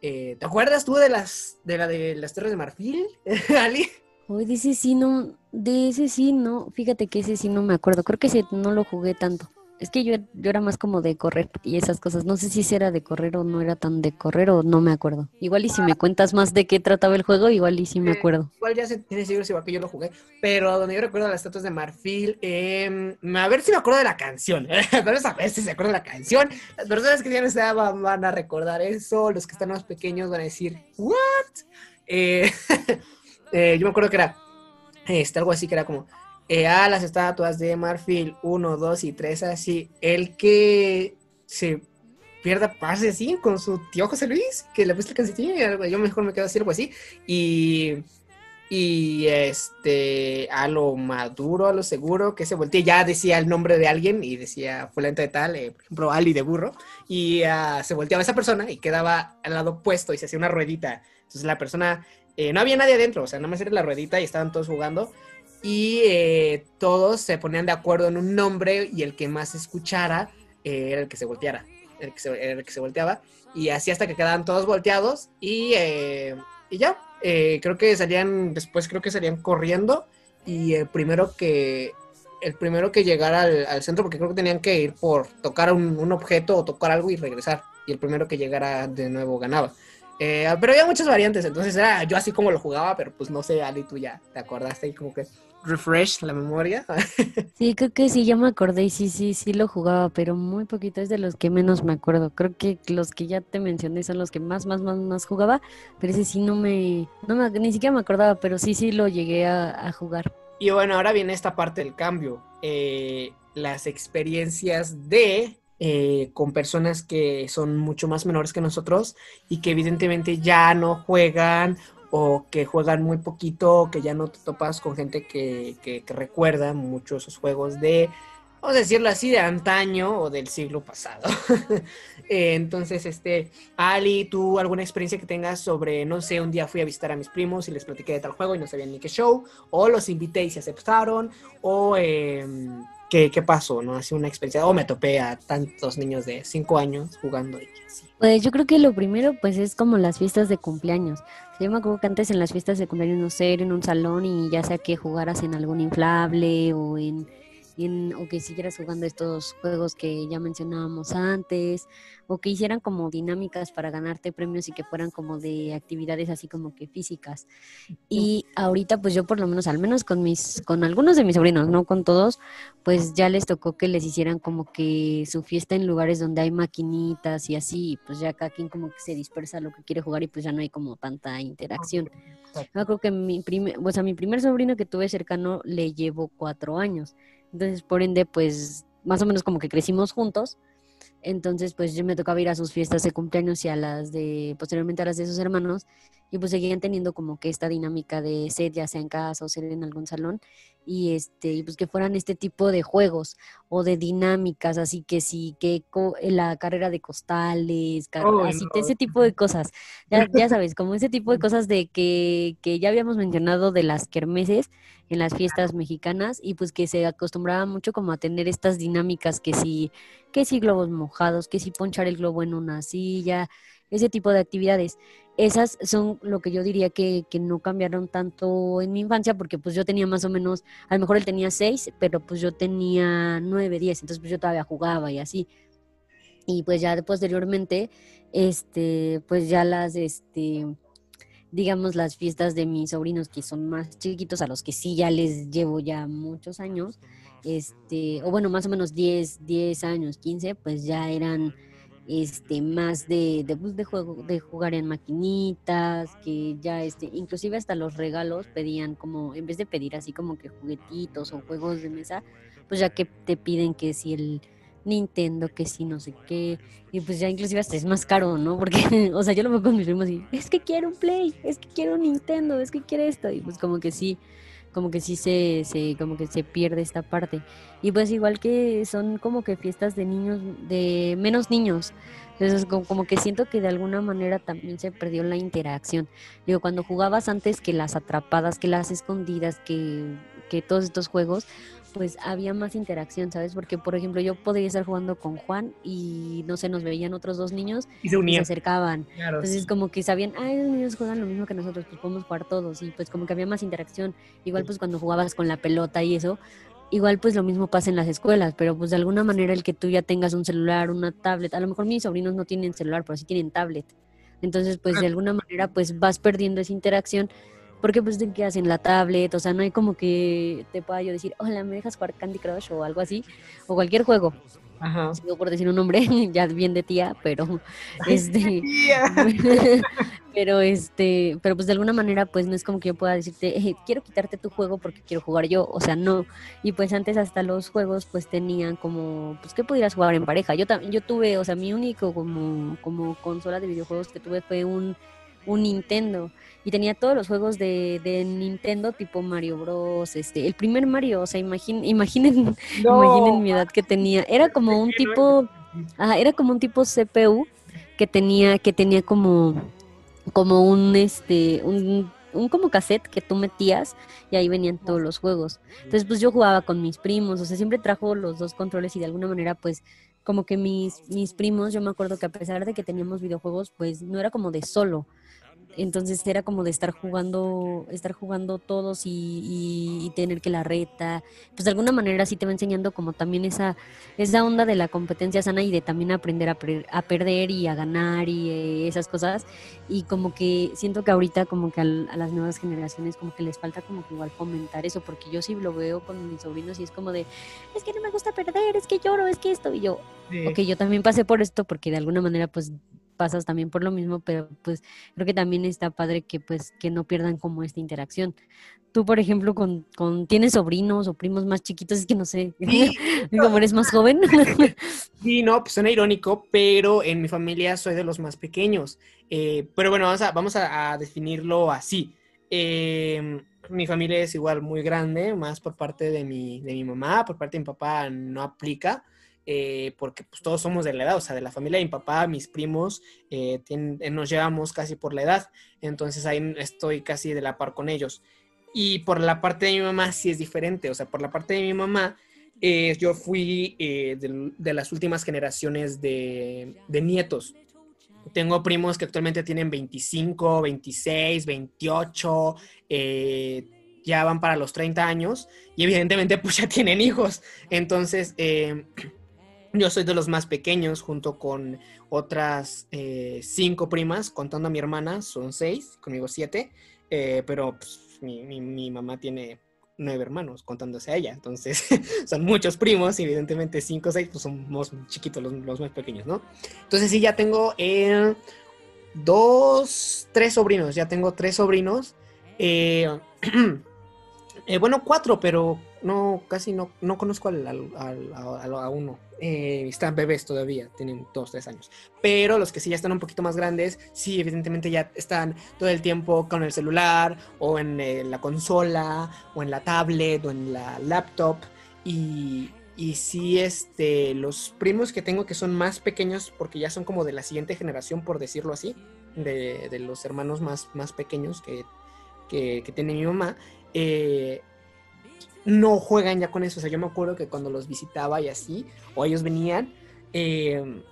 Eh, ¿Te acuerdas tú de las de la de las Torres de Marfil, Ali? Hoy de ese sí no, de ese sí no, fíjate que ese sí no me acuerdo, creo que ese no lo jugué tanto. Es que yo, yo era más como de correr y esas cosas. No sé si era de correr o no era tan de correr o no me acuerdo. Igual y si me cuentas más de qué trataba el juego, igual y sí me Eh, acuerdo. Igual ya se tiene siglos igual que yo lo jugué, pero donde yo recuerdo las estatuas de marfil, eh, a ver si me acuerdo de la canción, pero esa vez si se acuerda de la canción, las personas que ya no estaban van a recordar eso, los que están más pequeños van a decir, ¿what? Eh, eh, yo me acuerdo que era este, algo así que era como, eh, ah, las estatuas de marfil, 1, 2 y 3, así, el que se pierda pase así con su tío José Luis, que le puse el calcetín, yo mejor me quedo así, algo así, y, y este, a lo maduro, a lo seguro, que se volteé, ya decía el nombre de alguien y decía fulento de tal, eh, por ejemplo, Ali de burro, y ah, se volteaba esa persona y quedaba al lado opuesto y se hacía una ruedita. Entonces la persona, eh, no había nadie adentro, o sea, nada más era la ruedita y estaban todos jugando. Y eh, todos se ponían de acuerdo en un nombre y el que más escuchara eh, era el que se volteara, el que se, era el que se volteaba. Y así hasta que quedaban todos volteados y, eh, y ya. Creo que salían, después creo que salían corriendo y el primero que, el primero que llegara al, centro, porque creo que tenían que ir por tocar un, un objeto o tocar algo y regresar. Y el primero que llegara de nuevo ganaba. Pero había muchas variantes, entonces era yo así como lo jugaba, pero pues no sé, Ali, tú ya te acordaste y como que refresh la memoria. Sí, creo que sí, ya me acordé y sí, sí, sí lo jugaba, pero muy poquito, es de los que menos me acuerdo. Creo que los que ya te mencioné son los que más, más, más, más jugaba, pero ese sí no me, no me, ni siquiera me acordaba, pero sí, sí lo llegué a, a jugar. Y bueno, ahora viene esta parte del cambio. Eh, las experiencias de eh, con personas que son mucho más menores que nosotros y que evidentemente ya no juegan o que juegan muy poquito, que ya no te topas con gente que, que, recuerda mucho esos juegos de, vamos a decirlo así, de antaño o del siglo pasado. Eh, Entonces, este, Ali, ¿tú alguna experiencia que tengas sobre, no sé, un día fui a visitar a mis primos y les platiqué de tal juego y no sabían ni qué show, o los invité y se aceptaron, o eh, ¿qué, ¿qué pasó? ¿No? Así una experiencia, o me topé a tantos niños de 5 años jugando y así. Pues yo creo que lo primero pues es como las fiestas de cumpleaños. Yo me acuerdo que antes en las fiestas cumpleaños, no sé, era en un salón y ya sea que jugaras en algún inflable o en, en- o que siguieras jugando estos juegos que ya mencionábamos antes, o que hicieran como dinámicas para ganarte premios y que fueran como de actividades así como que físicas. Y ahorita pues yo por lo menos, al menos con mis, con algunos de mis sobrinos, no con todos, pues ya les tocó que les hicieran como que su fiesta en lugares donde hay maquinitas y así, y pues ya cada quien como que se dispersa lo que quiere jugar y pues ya no hay como tanta interacción. Me acuerdo que mi primer, o sea, mi primer sobrino que tuve cercano le llevo cuatro años, entonces por ende pues más o menos como que crecimos juntos, entonces pues yo me tocaba ir a sus fiestas de cumpleaños y a las de, posteriormente a las de sus hermanos, y pues seguían teniendo como que esta dinámica de ser ya sea en casa o ser en algún salón, y este, y pues que fueran este tipo de juegos o de dinámicas, así que sí, que co- la carrera de costales, car- así, no. ese tipo de cosas. Ya, ya sabes, como ese tipo de cosas de que, que ya habíamos mencionado de las kermeses en las fiestas mexicanas y pues que se acostumbraba mucho como a tener estas dinámicas que si, que si globos mojados, que si ponchar el globo en una silla, ese tipo de actividades. Esas son lo que yo diría que, que no cambiaron tanto en mi infancia porque pues yo tenía más o menos, a lo mejor él tenía seis, pero pues yo tenía nueve, diez, entonces pues yo todavía jugaba y así. Y pues ya posteriormente, este, pues ya las, este, digamos, las fiestas de mis sobrinos que son más chiquitos, a los que sí ya les llevo ya muchos años, este, o bueno, más o menos 10, 10 años, 15, pues ya eran este más de, de, pues, de juego de jugar en maquinitas que ya este inclusive hasta los regalos pedían como en vez de pedir así como que juguetitos o juegos de mesa pues ya que te piden que si el Nintendo que si no sé qué y pues ya inclusive hasta es más caro no porque o sea yo lo veo con mis primos y es que quiero un Play es que quiero un Nintendo es que quiero esto y pues como que sí como que sí se, se, como que se pierde esta parte. Y pues igual que son como que fiestas de niños, de menos niños. Entonces como, como que siento que de alguna manera también se perdió la interacción. Digo, cuando jugabas antes que las atrapadas, que las escondidas, que, que todos estos juegos, pues había más interacción, ¿sabes? Porque, por ejemplo, yo podría estar jugando con Juan y, no sé, nos veían otros dos niños Y se y se unían. acercaban. Claro, Entonces sí. como que sabían, ah, esos niños juegan lo mismo que nosotros, pues podemos jugar todos y pues como que había más interacción. Igual pues cuando jugabas con la pelota y eso, igual pues lo mismo pasa en las escuelas, pero pues de alguna manera el que tú ya tengas un celular, una tablet, a lo mejor mis sobrinos no tienen celular, pero sí tienen tablet. Entonces pues de alguna manera pues vas perdiendo esa interacción porque pues te quedas en la tablet, o sea, no hay como que te pueda yo decir, hola, ¿me dejas jugar Candy Crush o algo así? O cualquier juego, Ajá. digo por decir un nombre, ya bien de tía, pero este... pero este, pero pues de alguna manera pues no es como que yo pueda decirte, "Eh, quiero quitarte tu juego porque quiero jugar yo, o sea, no. Y pues antes hasta los juegos pues tenían como, pues que pudieras jugar en pareja. Yo también, yo tuve, o sea, mi único como, como consola de videojuegos que tuve fue un, un Nintendo. Y tenía todos los juegos de, de Nintendo, tipo Mario Bros. Este, el primer Mario, o sea, imaginen, imaginen, imaginen mi edad que tenía. Era como un tipo, Ajá, era como un tipo CPU que tenía, que tenía como, como un este, un, un como cassette que tú metías y ahí venían todos los juegos. Entonces, pues yo jugaba con mis primos, o sea, siempre trajo los dos controles y de alguna manera, pues, como que mis, mis primos, yo me acuerdo que a pesar de que teníamos videojuegos, pues no era como de solo. Entonces era como de estar jugando, estar jugando todos y, y- y tener que la reta. Pues de alguna manera sí te va enseñando como también esa, esa onda de la competencia sana y de también aprender a, per- a perder y a ganar y eh, esas cosas. Y como que siento que ahorita como que al- a, las nuevas generaciones como que les falta como que igual fomentar eso, porque yo sí lo veo con mis sobrinos y es como de, es que no me gusta perder, es que lloro, es que esto. Y yo, Sí. ok, yo también pasé por esto porque de alguna manera pues pasas también por lo mismo, pero pues creo que también está padre que pues que no pierdan como esta interacción. Tú, por ejemplo, con, con tienes sobrinos o primos más chiquitos, es que no sé, Sí, como eres más joven. Sí, no, pues suena irónico, pero en mi familia soy de los más pequeños. Eh, pero bueno, vamos a, vamos a, a definirlo así. Eh, mi familia es igual muy grande, más por parte de mi, de mi mamá, por parte de mi papá no aplica, eh, porque pues todos somos de la edad, o sea, de la familia de mi papá, mis primos, eh, tienen- eh, nos llevamos casi por la edad, entonces ahí estoy casi de la par con ellos. Y por la parte de mi mamá sí es diferente, o sea, por la parte de mi mamá eh, yo fui eh, del- de, las últimas generaciones de, de nietos. Tengo primos que actualmente tienen 25, 26, 28, eh, ya van para los 30 años y evidentemente pues ya tienen hijos. Entonces, eh, yo soy de los más pequeños junto con otras eh, cinco primas, contando a mi hermana, son seis, conmigo siete, eh, pero pues, mi, mi- mamá tiene nueve hermanos, contándose a ella, entonces son muchos primos, evidentemente cinco o seis, pues somos chiquitos los, los más pequeños, ¿no? Entonces sí, ya tengo eh, dos, tres sobrinos, ya tengo tres sobrinos, bueno, cuatro, pero no, casi no, no conozco al, a uno. Eh, están bebés todavía, tienen dos, tres años. Pero los que sí ya están un poquito más grandes, sí, evidentemente ya están todo el tiempo con el celular, o en eh, la consola, o en la tablet, o en la laptop. Y, y sí, este, los primos que tengo que son más pequeños, porque ya son como de la siguiente generación, por decirlo así, de, de los hermanos más, más pequeños que, que, que tiene mi mamá, eh, no juegan ya con eso. O sea, yo me acuerdo que cuando los visitaba y así, o ellos venían, eh,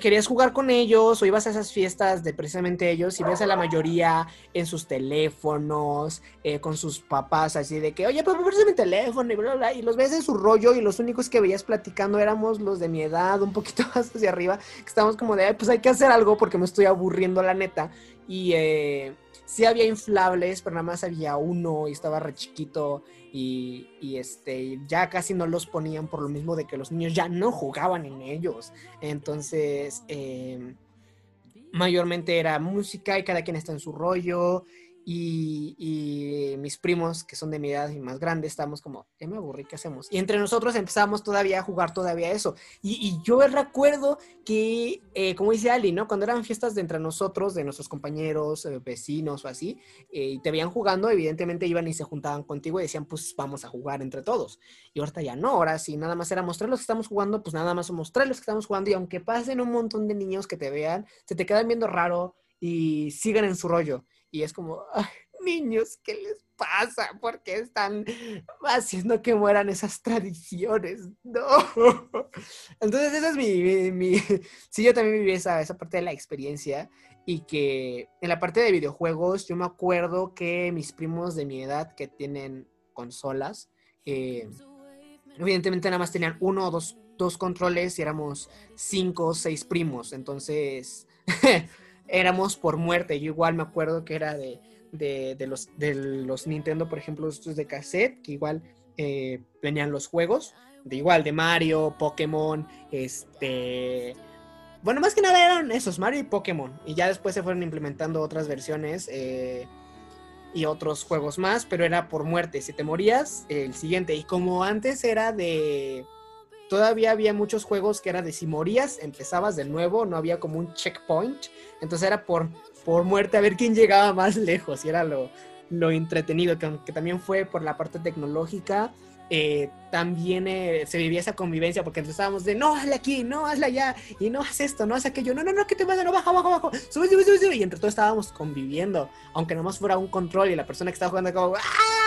querías jugar con ellos o ibas a esas fiestas de precisamente ellos y ves a la mayoría en sus teléfonos, eh, con sus papás, así de que, oye, papá, préstame mi teléfono y bla, bla, bla, y los ves en su rollo y los únicos que veías platicando éramos los de mi edad, un poquito más hacia arriba, que estábamos como de, "Ay, pues hay que hacer algo porque me estoy aburriendo la neta. Y, eh, sí había inflables, pero nada más había uno y estaba re chiquito y, y, este, ya casi no los ponían por lo mismo de que los niños ya no jugaban en ellos. Entonces, eh, mayormente era música y cada quien está en su rollo y, mis primos, que son de mi edad y más grandes, estábamos como, ya me aburrí, ¿qué hacemos? Y entre nosotros empezamos todavía a jugar todavía eso. Y, y yo recuerdo que, eh, como dice Ali, ¿no? Cuando eran fiestas de entre nosotros, de nuestros compañeros, eh, vecinos o así, eh, y te veían jugando, evidentemente iban y se juntaban contigo y decían, pues vamos a jugar entre todos. Y ahorita ya no, ahora sí, nada más era mostrar los que estamos jugando, pues nada más mostrar los que estamos jugando y aunque pasen un montón de niños que te vean, se te quedan viendo raro y sigan en su rollo. Y es como, niños, ¿qué les pasa? ¿Por qué están haciendo que mueran esas tradiciones? No. Entonces, esa es mi, mi, Sí, yo también viví esa, esa parte de la experiencia y que en la parte de videojuegos, yo me acuerdo que mis primos de mi edad que tienen consolas, eh, evidentemente nada más tenían uno o dos, dos controles y éramos cinco o seis primos. Entonces... éramos por muerte. Yo igual me acuerdo que era de, de, de los, de los Nintendo, por ejemplo, estos de cassette, que igual eh, venían los juegos, de igual de Mario, Pokémon, este... Bueno, más que nada eran esos, Mario y Pokémon. Y ya después se fueron implementando otras versiones eh, y otros juegos más, pero era por muerte. Si te morías, el siguiente. Y como antes era de todavía había muchos juegos que era de si morías, empezabas de nuevo, no había como un checkpoint. Entonces era por, por muerte a ver quién llegaba más lejos. Y era lo, lo entretenido, que aunque también fue por la parte tecnológica, eh, también eh, se vivía esa convivencia porque estábamos de no, hazle aquí, no, hazle allá, y no haz esto, no haz aquello, no, no, no, que te pasa, no, baja, baja, baja, sube, sube, sube, sube, y entre todos estábamos conviviendo, aunque nomás fuera un control y la persona que estaba jugando como,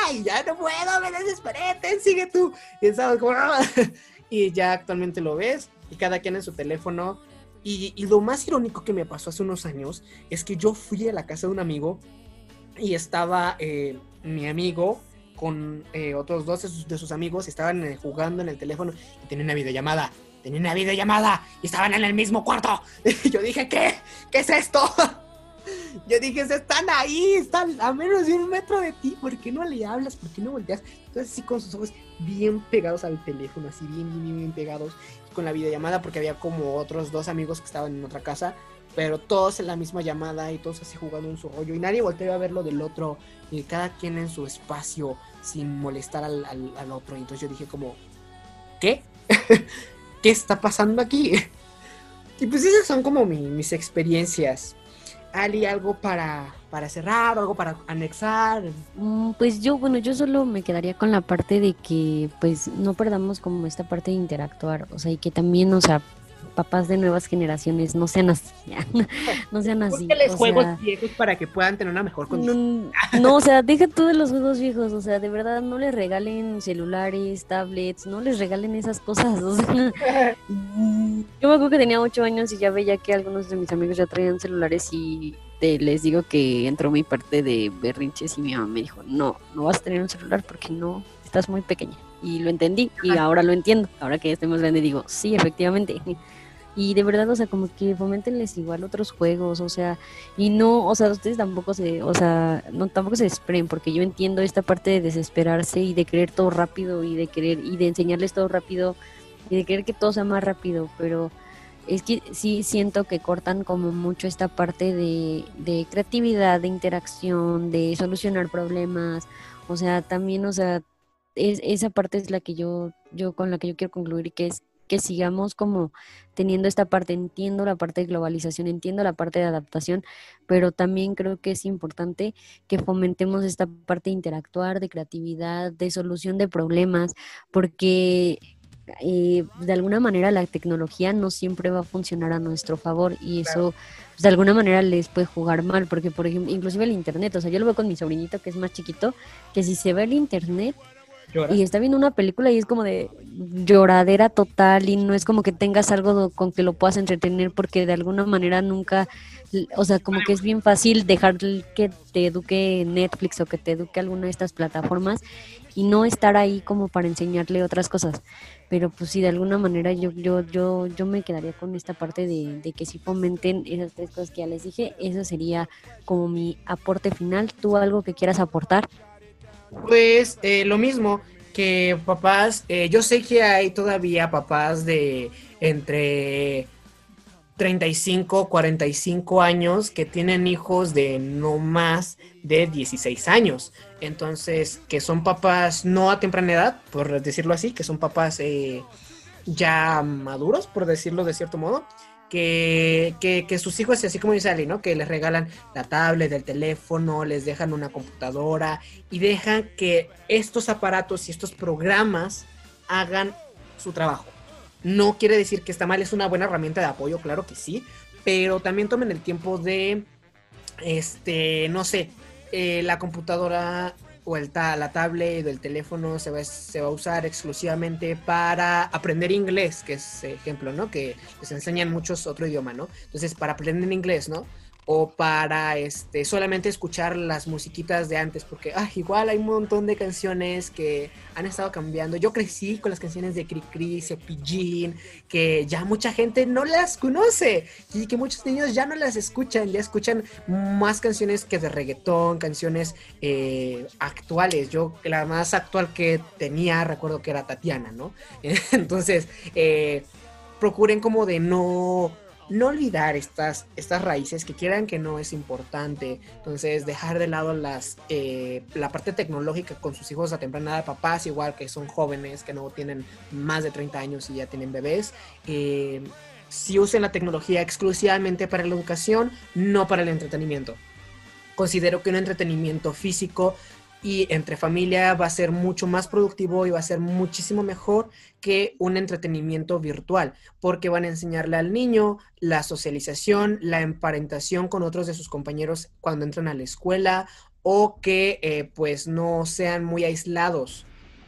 ¡ay! Ya no puedo, me desesperé, ten, sigue tú, y estábamos como, ¡Ah! y ya actualmente lo ves y cada quien en su teléfono. Y, y, lo más irónico que me pasó hace unos años es que yo fui a la casa de un amigo y estaba eh, mi amigo con eh, otros dos de sus, de sus amigos y estaban eh, jugando en el teléfono y tenían una videollamada. Tenían una videollamada y estaban en el mismo cuarto. Y yo dije, ¿qué? ¿Qué es esto? Yo dije, están ahí, están a menos de un metro de ti, ¿por qué no le hablas? ¿Por qué no volteas? Entonces, sí, con sus ojos bien pegados al teléfono, así bien, bien, bien pegados, con la videollamada, porque había como otros dos amigos que estaban en otra casa, pero todos en la misma llamada y todos así jugando en su rollo, y nadie volteaba a ver lo del otro, y cada quien en su espacio, sin molestar al, al, otro. Entonces yo dije, como, ¿qué? ¿Qué está pasando aquí? Y pues esas son como mi, mis experiencias Ali, algo para, para cerrar o algo para anexar. Mm, pues yo, bueno, yo solo me quedaría con la parte de que pues no perdamos como esta parte de interactuar, o sea, y que también, o sea, papás de nuevas generaciones no sean así, no sean así. O juegos sea, viejos para que puedan tener una mejor condición. No, no, o sea, deja de los juegos viejos, o sea, de verdad no les regalen celulares, tablets, no les regalen esas cosas. O sea, yo me acuerdo que tenía ocho años y ya veía que algunos de mis amigos ya traían celulares y te, les digo que entró mi parte de berrinches y mi mamá me dijo, no, no vas a tener un celular porque no, estás muy pequeña. Y lo entendí y ahora lo entiendo. Ahora que estoy más grande digo, sí, efectivamente. Y de verdad, o sea, como que fomentenles igual otros juegos, o sea, y no, o sea, ustedes tampoco se, o sea, no tampoco se esperen, porque yo entiendo esta parte de desesperarse y de querer todo rápido y de querer y de enseñarles todo rápido y de querer que todo sea más rápido, pero es que sí siento que cortan como mucho esta parte de, de creatividad, de interacción, de solucionar problemas, o sea, también, o sea, es, esa parte es la que yo, yo con la que yo quiero concluir, que es que sigamos como teniendo esta parte, entiendo la parte de globalización, entiendo la parte de adaptación, pero también creo que es importante que fomentemos esta parte de interactuar, de creatividad, de solución de problemas, porque eh, de alguna manera la tecnología no siempre va a funcionar a nuestro favor y eso pues, de alguna manera les puede jugar mal, porque por ejemplo, inclusive el internet, o sea, yo lo veo con mi sobrinito que es más chiquito, que si se ve el internet, Llora. y está viendo una película y es como de lloradera total y no es como que tengas algo con que lo puedas entretener porque de alguna manera nunca, o sea, como que es bien fácil dejar que te eduque Netflix o que te eduque alguna de estas plataformas y no estar ahí como para enseñarle otras cosas. Pero pues sí, de alguna manera yo, yo, yo, yo me quedaría con esta parte de, de que si fomenten esas tres cosas que ya les dije, eso sería como mi aporte final. ¿Tú algo que quieras aportar? Pues eh, lo mismo que papás, eh, yo sé que hay todavía papás de entre 35, 45 años que tienen hijos de no más de 16 años. Entonces, que son papás no a temprana edad, por decirlo así, que son papás eh, ya maduros, por decirlo de cierto modo. Que, que, sus hijos, así como dice Ali, ¿no? Que les regalan la tablet, el teléfono, les dejan una computadora y dejan que estos aparatos y estos programas hagan su trabajo. No quiere decir que está mal, es una buena herramienta de apoyo, claro que sí, pero también tomen el tiempo de, este, no sé, eh, la computadora o el ta- la tablet o el teléfono se va, se va a usar exclusivamente para aprender inglés, que es ejemplo, ¿no? Que les enseñan muchos otro idioma, ¿no? Entonces, para aprender inglés, ¿no? O para este solamente escuchar las musiquitas de antes porque ah, igual hay un montón de canciones que han estado cambiando. Yo crecí con las canciones de Cricri, Cepillín que ya mucha gente no las conoce y que muchos niños ya no las escuchan ya escuchan más canciones que de reggaetón canciones eh, actuales. Yo la más actual que tenía recuerdo que era Tatiana no entonces eh, procuren como de no no olvidar estas, estas raíces que quieran que no es importante. Entonces, dejar de lado las, eh, la parte tecnológica con sus hijos a temprana edad, papás igual que son jóvenes, que no tienen más de 30 años y ya tienen bebés. Eh, si usen la tecnología exclusivamente para la educación, no para el entretenimiento. Considero que un entretenimiento físico y entre familia va a ser mucho más productivo y va a ser muchísimo mejor que un entretenimiento virtual, porque van a enseñarle al niño la socialización, la emparentación con otros de sus compañeros cuando entran a la escuela o que eh, pues no sean muy aislados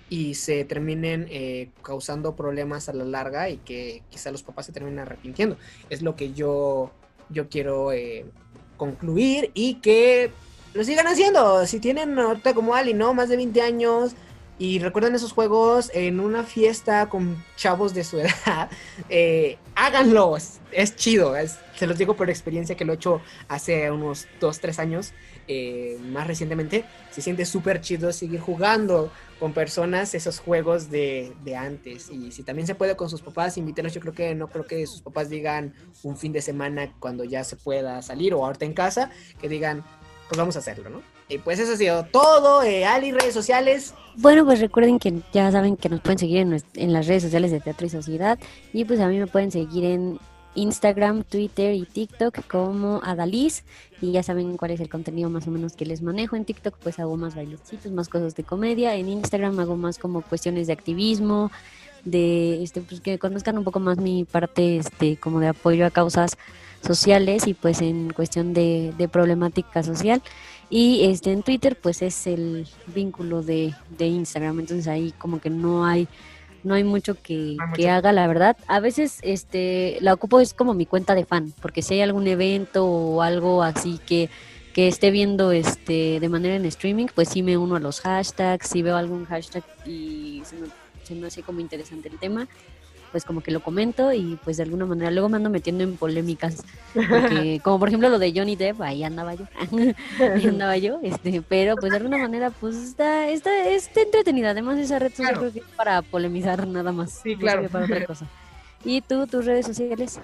y se terminen eh, causando problemas a la larga y que quizá los papás se terminen arrepintiendo. Es lo que yo, yo quiero eh, concluir y que lo sigan haciendo. Si tienen ahorita como Ali, ¿no? Más de 20 años y recuerdan esos juegos en una fiesta con chavos de su edad, eh, háganlo. Es, chido. Se los digo por experiencia que lo he hecho hace unos 2, 3 años. Eh, más recientemente, se siente súper chido seguir jugando con personas esos juegos de, de, antes. Y si también se puede con sus papás, invítenlos. Yo creo que no creo que sus papás digan un fin de semana cuando ya se pueda salir o ahorita en casa, que digan, pues vamos a hacerlo, ¿no? Y pues eso ha sido todo. Eh, Ali, redes sociales. Bueno, pues recuerden que ya saben que nos pueden seguir en, en las redes sociales de Teatro y Sociedad. Y pues a mí me pueden seguir en Instagram, Twitter y TikTok como Adaliz. Y ya saben cuál es el contenido más o menos que les manejo. En TikTok pues hago más bailecitos, más cosas de comedia. En Instagram hago más como cuestiones de activismo, de este pues que conozcan un poco más mi parte este como de apoyo a causas sociales y pues en cuestión de, de problemática social. Y este en Twitter pues es el vínculo de, de Instagram. Entonces ahí como que no hay no hay mucho que, Hay mucho. que haga, la verdad. A veces este la ocupo es como mi cuenta de fan, porque si hay algún evento o algo así que, que esté viendo este de manera en streaming, pues sí me uno a los hashtags, si veo algún hashtag y se me, se me hace como interesante el tema, pues como que lo comento y pues de alguna manera luego me ando metiendo en polémicas, porque, como por ejemplo lo de Johnny Depp, ahí andaba yo, ahí andaba yo, este, pero pues de alguna manera pues está, está, está entretenida, además esa red social Claro. creo que es para polemizar nada más, Sí, claro. para otra cosa. ¿Y tú, tus redes sociales?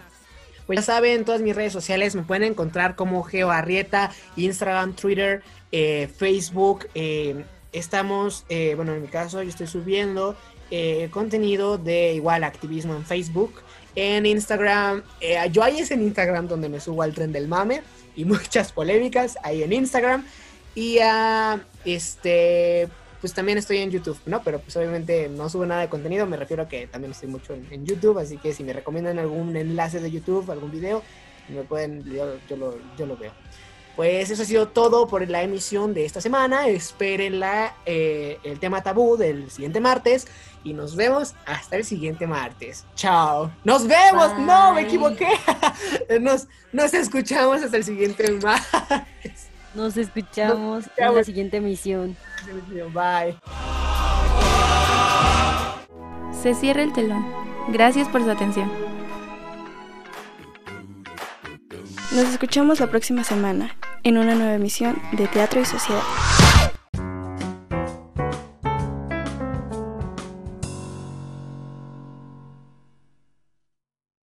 Pues ya saben, todas mis redes sociales me pueden encontrar como Geo Arrieta, Instagram, Twitter, eh, Facebook. eh, estamos, eh, bueno, en mi caso, yo estoy subiendo eh, contenido de igual activismo en Facebook. En Instagram, eh, yo ahí es en Instagram donde me subo al tren del mame y muchas polémicas ahí en Instagram. Y ah, este, pues también estoy en YouTube, ¿no? Pero pues obviamente no subo nada de contenido, me refiero a que también estoy mucho en, en YouTube, así que si me recomiendan algún enlace de YouTube, algún video, me pueden, yo, yo lo, yo lo veo. Pues eso ha sido todo por la emisión de esta semana. Espérenla eh, el tema tabú del siguiente martes. Y nos vemos hasta el siguiente martes. Chao. Nos vemos. No, me equivoqué. Nos, nos escuchamos hasta el siguiente martes. Nos escuchamos en escuchamos. la siguiente emisión. Bye. Se cierra el telón. Gracias por su atención. Nos escuchamos la próxima semana en una nueva emisión de Teatro y Sociedad.